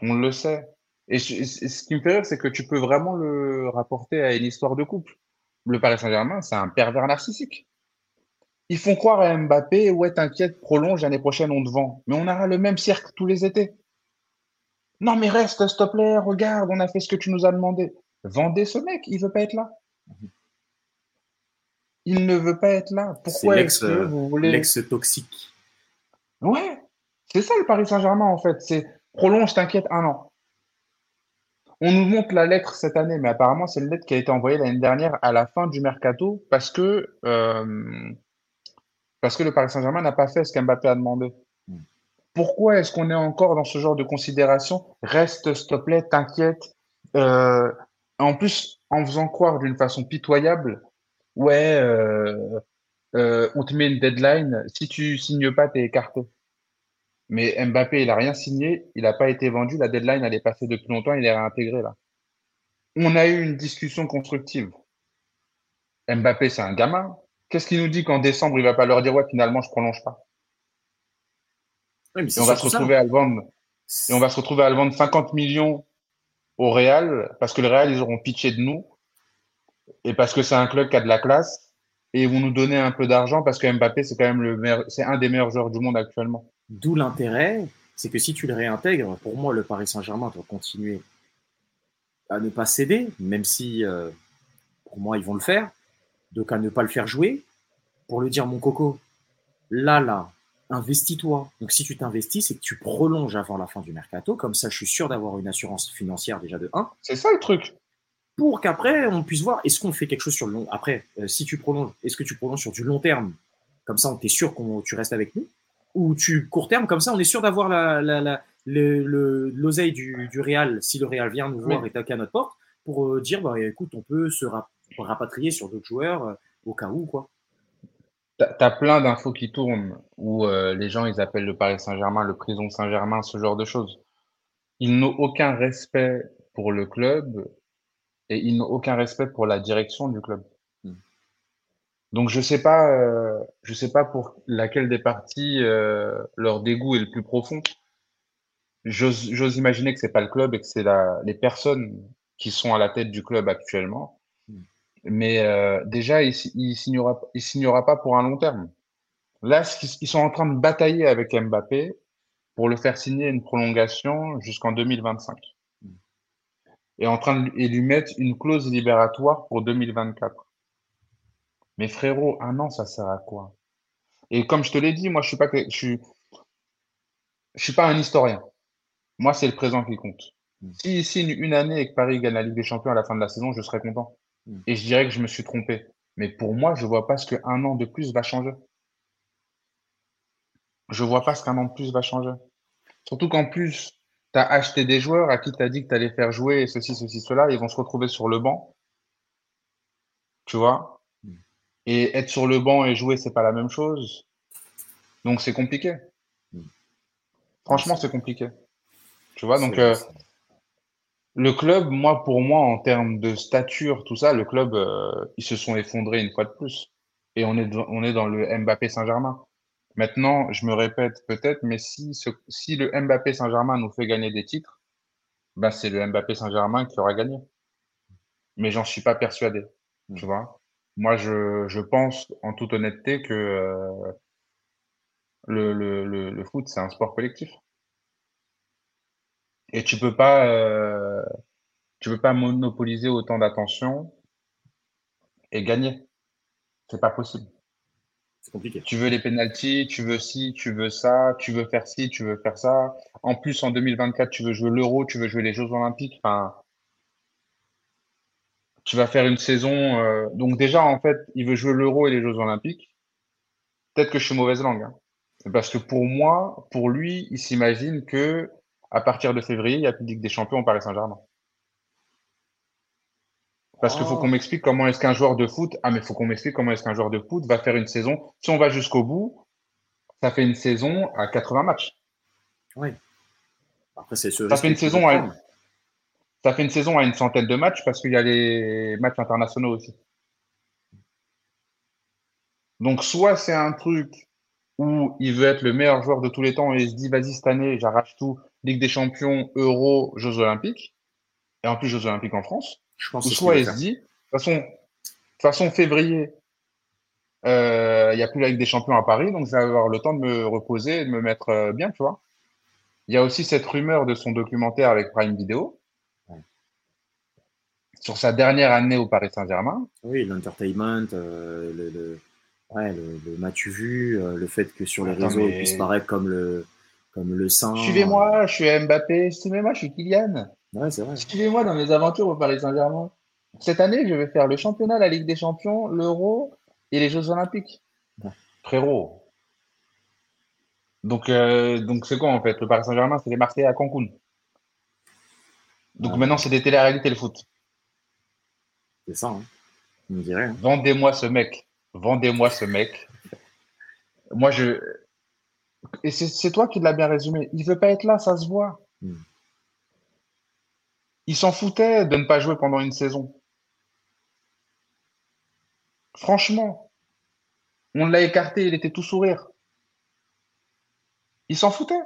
On le sait. Et ce qui me fait rire, c'est que tu peux vraiment le rapporter à une histoire de couple. Le Paris Saint-Germain, c'est un pervers narcissique. Ils font croire à Mbappé, ouais, t'inquiète, prolonge, l'année prochaine, on te vend. Mais on aura le même cirque tous les étés. Non, mais reste, s'il te plaît, regarde, on a fait ce que tu nous as demandé. Vendez ce mec, il veut pas être là. Il ne veut pas être là. Pourquoi est-ce que vous voulez. L'ex toxique. Ouais, c'est ça le Paris Saint-Germain en fait. C'est prolonge, t'inquiète, un an. On nous montre la lettre cette année, mais apparemment c'est une lettre qui a été envoyée l'année dernière à la fin du mercato parce que, euh, parce que le Paris Saint-Germain n'a pas fait ce qu'Mbappé a demandé. Pourquoi est-ce qu'on est encore dans ce genre de considération? Reste, s'il te plaît, t'inquiète. Euh, en plus, en faisant croire d'une façon pitoyable, ouais, euh, euh, on te met une deadline, si tu signes pas, t'es écarté. Mais Mbappé, il a rien signé, il n'a pas été vendu, la deadline, elle est passée depuis longtemps, il est réintégré là. On a eu une discussion constructive. Mbappé, c'est un gamin. Qu'est-ce qu'il nous dit qu'en décembre, il va pas leur dire, ouais, finalement, je prolonge pas? Et on va se retrouver à le vendre. Et on va se retrouver à le vendre 50 millions au Real parce que le Real ils auront pitché de nous et parce que c'est un club qui a de la classe et ils vont nous donner un peu d'argent parce que Mbappé c'est quand même le c'est un des meilleurs joueurs du monde actuellement. D'où l'intérêt, c'est que si tu le réintègres, pour moi le Paris Saint-Germain doit continuer à ne pas céder, même si euh, pour moi ils vont le faire, donc à ne pas le faire jouer, pour le dire mon coco, là là, investis-toi. Donc si tu t'investis, c'est que tu prolonges avant la fin du mercato. Comme ça, je suis sûr d'avoir une assurance financière déjà de 1. C'est ça le truc. Pour qu'après, on puisse voir, est-ce qu'on fait quelque chose sur le long Après, euh, si tu prolonges, est-ce que tu prolonges sur du long terme? Comme ça, on est sûr que tu restes avec nous. Ou tu court terme, comme ça, on est sûr d'avoir la, l'oseille du, du Real, si le Real vient nous voir et taquer à notre porte, pour euh, dire, bah, écoute, on peut se rapatrier sur d'autres joueurs euh, au cas où, quoi. T'as plein d'infos qui tournent où euh, les gens ils appellent le Paris Saint-Germain le prison Saint-Germain, ce genre de choses. Ils n'ont aucun respect pour le club et ils n'ont aucun respect pour la direction du club. Hmm. Donc je sais pas, euh, je sais pas pour laquelle des parties euh, leur dégoût est le plus profond. J'ose imaginer que c'est pas le club et que c'est les personnes qui sont à la tête du club actuellement mais euh, déjà, il ne signera, pas pour un long terme. Là, ils sont en train de batailler avec Mbappé pour le faire signer une prolongation jusqu'en 2025. Et, en train de, et lui mettre une clause libératoire pour 2024. Mais frérot, un an, ça sert à quoi? Et comme je te l'ai dit, moi, je suis pas, je suis, je suis pas un historien. Moi, c'est le présent qui compte. Hmm. S'il signe une année et que Paris gagne la Ligue des Champions à la fin de la saison, je serais content. Et je dirais que je me suis trompé. Mais pour moi, je vois pas ce qu'un an de plus va changer. je vois pas ce qu'un an de plus va changer. Surtout qu'en plus, tu as acheté des joueurs à qui tu as dit que tu allais faire jouer ceci, ceci, cela, ils vont se retrouver sur le banc. Tu vois? Mm. Et être sur le banc et jouer, c'est pas la même chose. Donc c'est compliqué. Mm. Franchement, c'est compliqué. Tu vois, donc euh, le club, moi, pour moi, en termes de stature, tout ça, le club, euh, ils se sont effondrés une fois de plus. Et on est, on est dans le Mbappé Saint-Germain. Maintenant, je me répète peut-être, mais si, si le Mbappé Saint-Germain nous fait gagner des titres, ben c'est le Mbappé Saint-Germain qui aura gagné. Mais j'en suis pas persuadé. Tu vois Moi, je, je, pense en toute honnêteté que euh, le, le, le, foot, c'est un sport collectif. Et tu peux pas, euh, tu peux pas monopoliser autant d'attention et gagner. C'est pas possible. C'est compliqué. Tu veux les pénalties, tu veux ci, tu veux ça, tu veux faire ci, tu veux faire ça. En plus, en 2024, tu veux jouer l'Euro, tu veux jouer les Jeux Olympiques. Tu vas faire une saison. Euh, donc déjà, en fait, il veut jouer l'Euro et les Jeux Olympiques. Peut-être que je suis mauvaise langue. Hein. Parce que pour moi, pour lui, il s'imagine que à partir de février, il y a plus de Ligue des Champions au Paris Saint-Germain. Parce qu'il faut qu'on oh. m'explique comment est-ce qu'un joueur de foot, ah mais faut qu'on m'explique comment est-ce qu'un joueur de foot va faire une saison. Si on va jusqu'au bout, ça fait une saison à 80 matchs. Oui. Après, c'est ça fait une saison à une... ça fait une saison à une centaine de matchs parce qu'il y a les matchs internationaux aussi. Donc soit c'est un truc où il veut être le meilleur joueur de tous les temps et il se dit vas-y cette année j'arrache tout, Ligue des Champions, Euro, Jeux Olympiques et en plus Jeux Olympiques en France. Je pense il se dit de toute façon, façon février, euh, il n'y a plus la Ligue des Champions à Paris, donc je vais avoir le temps de me reposer et de me mettre euh, bien, tu vois. Il y a aussi cette rumeur de son documentaire avec Prime Video sur sa dernière année au Paris Saint-Germain. Oui, l'entertainment, euh, le, Ouais, le, le m'as-tu vu, le fait que sur les réseaux, il puisse paraître comme le, comme le saint. Suivez-moi, je suis Mbappé, suivez-moi, je suis Kylian. Ouais, c'est vrai. Suivez-moi dans mes aventures au Paris Saint-Germain. Cette année, je vais faire le championnat, la Ligue des Champions, l'Euro et les Jeux Olympiques. Frérot. Donc, euh, donc c'est quoi en fait Le Paris Saint-Germain, c'est les Marseillais à Cancun. Donc ah. maintenant, c'est des télé-réalités le foot. C'est ça, hein. on me dirait. Hein. Vendez-moi ce mec vendez-moi ce mec. Moi, je. Et c'est toi qui l'as bien résumé. Il veut pas être là, ça se voit. Hmm. Il s'en foutait de ne pas jouer pendant une saison. Franchement, on l'a écarté, il était tout sourire. Il s'en foutait.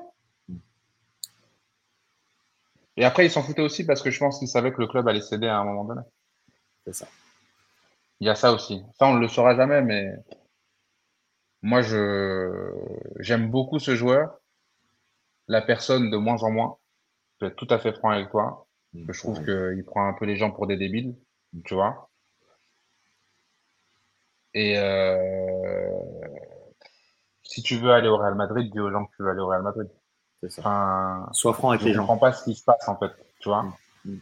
Et après, il s'en foutait aussi parce que je pense qu'il savait que le club allait céder à un moment donné. C'est ça. Il y a ça aussi. Ça, on ne le saura jamais, mais moi, je j'aime beaucoup ce joueur. La personne, de moins en moins. Je vais être tout à fait franc avec toi. Je trouve qu'il prend un peu les gens pour des débiles, tu vois. Et euh, si tu veux aller au Real Madrid, dis aux gens que tu veux aller au Real Madrid. C'est ça. Sois franc avec les gens. Je comprends pas ce qui se passe en fait, tu vois. Mm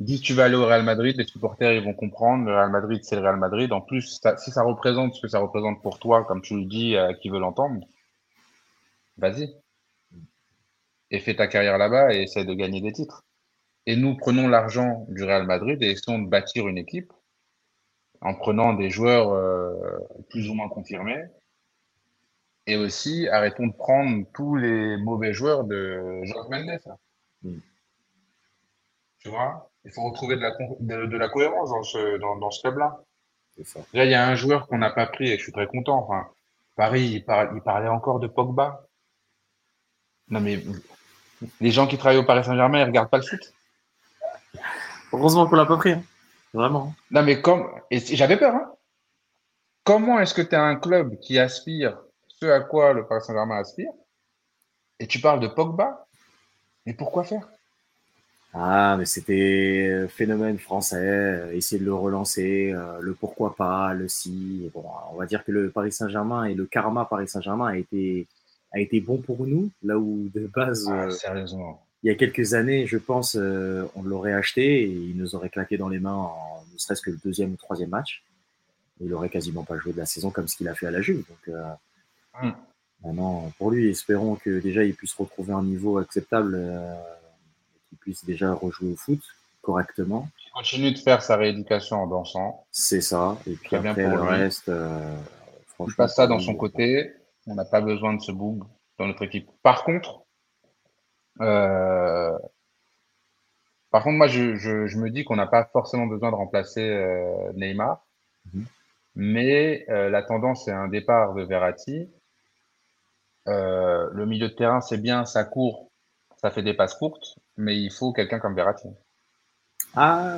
dis tu vas aller au Real Madrid, les supporters ils vont comprendre. Le Real Madrid, c'est le Real Madrid. En plus, si ça représente ce que ça représente pour toi, comme tu le dis, à qui veut l'entendre, vas-y. Et fais ta carrière là-bas et essaie de gagner des titres. Et nous prenons l'argent du Real Madrid et essayons de bâtir une équipe en prenant des joueurs euh, plus ou moins confirmés. Et aussi, arrêtons de prendre tous les mauvais joueurs de Jacques Mendes. Mm. Tu vois il faut retrouver de la, de, la cohérence dans ce, dans, dans ce club-là. Là, il y a un joueur qu'on n'a pas pris et je suis très content. Enfin, Paris, il, il parlait encore de Pogba. Non, mais les gens qui travaillent au Paris Saint-Germain, ils regardent pas le foot. Heureusement qu'on l'a pas pris. Hein. Vraiment. Non, mais comme. J'avais peur. Hein. Comment est-ce que tu as un club qui aspire ce à quoi le Paris Saint-Germain aspire et tu parles de Pogba Mais pourquoi faire? Ah, mais c'était phénomène français, euh, essayer de le relancer, euh, le pourquoi pas, le si. Bon, on va dire que le Paris Saint-Germain et le karma Paris Saint-Germain a été, a été bon pour nous, là où de base, ah, euh, sérieusement. Il y a quelques années, je pense, on l'aurait acheté et il nous aurait claqué dans les mains en ne serait-ce que le deuxième ou troisième match. Il aurait quasiment pas joué de la saison comme ce qu'il a fait à la Juve. Donc, hum. Maintenant, pour lui, espérons que déjà il puisse retrouver un niveau acceptable, euh, qu'il puisse déjà rejouer au foot correctement. Il continue de faire sa rééducation en dansant. C'est ça. Et puis après, bien le reste, euh, franchement. Il passe ça dans son côté. On n'a pas besoin de ce boug dans notre équipe. Par contre, euh, par contre, moi, je, je, je me dis qu'on n'a pas forcément besoin de remplacer euh, Neymar. Mhm. Mais euh, la tendance, c'est un départ de Verratti. Euh, le milieu de terrain, c'est bien, ça court, ça fait des passes courtes, mais il faut quelqu'un comme Verratti. Ah,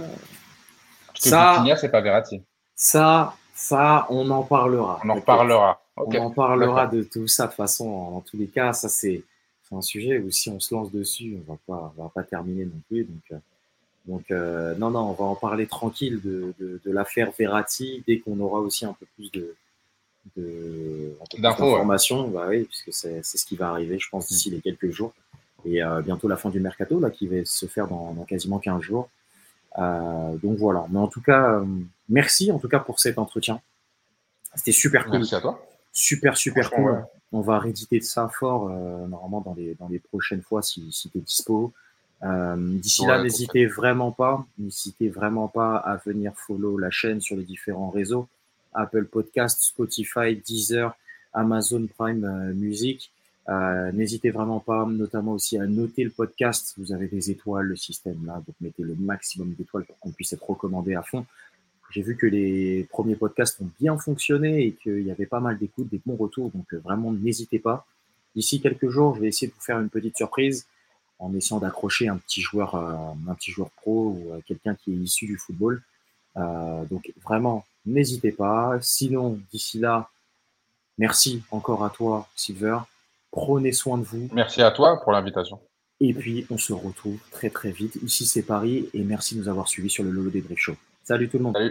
Parce que ça, c'est pas Verratti. Ça, ça, on en parlera. On en parlera. On en parlera de tout ça de toute façon. En tous les cas, ça c'est un sujet où si on se lance dessus, on va pas, on va pas terminer non plus. Donc, euh, donc euh, non, non, on va en parler tranquille de, de, de l'affaire Verratti dès qu'on aura aussi un peu plus de, d'informations, bah oui, puisque c'est ce qui va arriver, je pense, d'ici les quelques jours. Et euh, bientôt la fin du mercato, là, qui va se faire dans, dans quasiment 15 jours. Euh, donc voilà. Mais en tout cas, merci en tout cas pour cet entretien. C'était super cool. Merci à toi. Super, super cool. On va rééditer ça fort, euh, normalement, dans les, dans les prochaines fois, si, si tu es dispo. Euh, D'ici là, n'hésitez vraiment pas, n'hésitez vraiment pas à venir follow la chaîne sur les différents réseaux. Apple Podcast, Spotify, Deezer, Amazon Prime euh, Music. Euh, N'hésitez vraiment pas, notamment aussi à noter le podcast. Vous avez des étoiles, le système là, donc mettez le maximum d'étoiles pour qu'on puisse être recommandé à fond. J'ai vu que les premiers podcasts ont bien fonctionné et qu'il y avait pas mal d'écoutes, des bons retours, donc euh, vraiment n'hésitez pas. D'ici quelques jours, je vais essayer de vous faire une petite surprise en essayant d'accrocher un petit joueur, euh, un petit joueur pro ou euh, quelqu'un qui est issu du football. donc vraiment, n'hésitez pas. Sinon, d'ici là, merci encore à toi, Silver. Prenez soin de vous. Merci à toi pour l'invitation. Et puis, on se retrouve très très vite. Ici, c'est Paris et merci de nous avoir suivis sur le Lolo des Show. Salut tout le monde.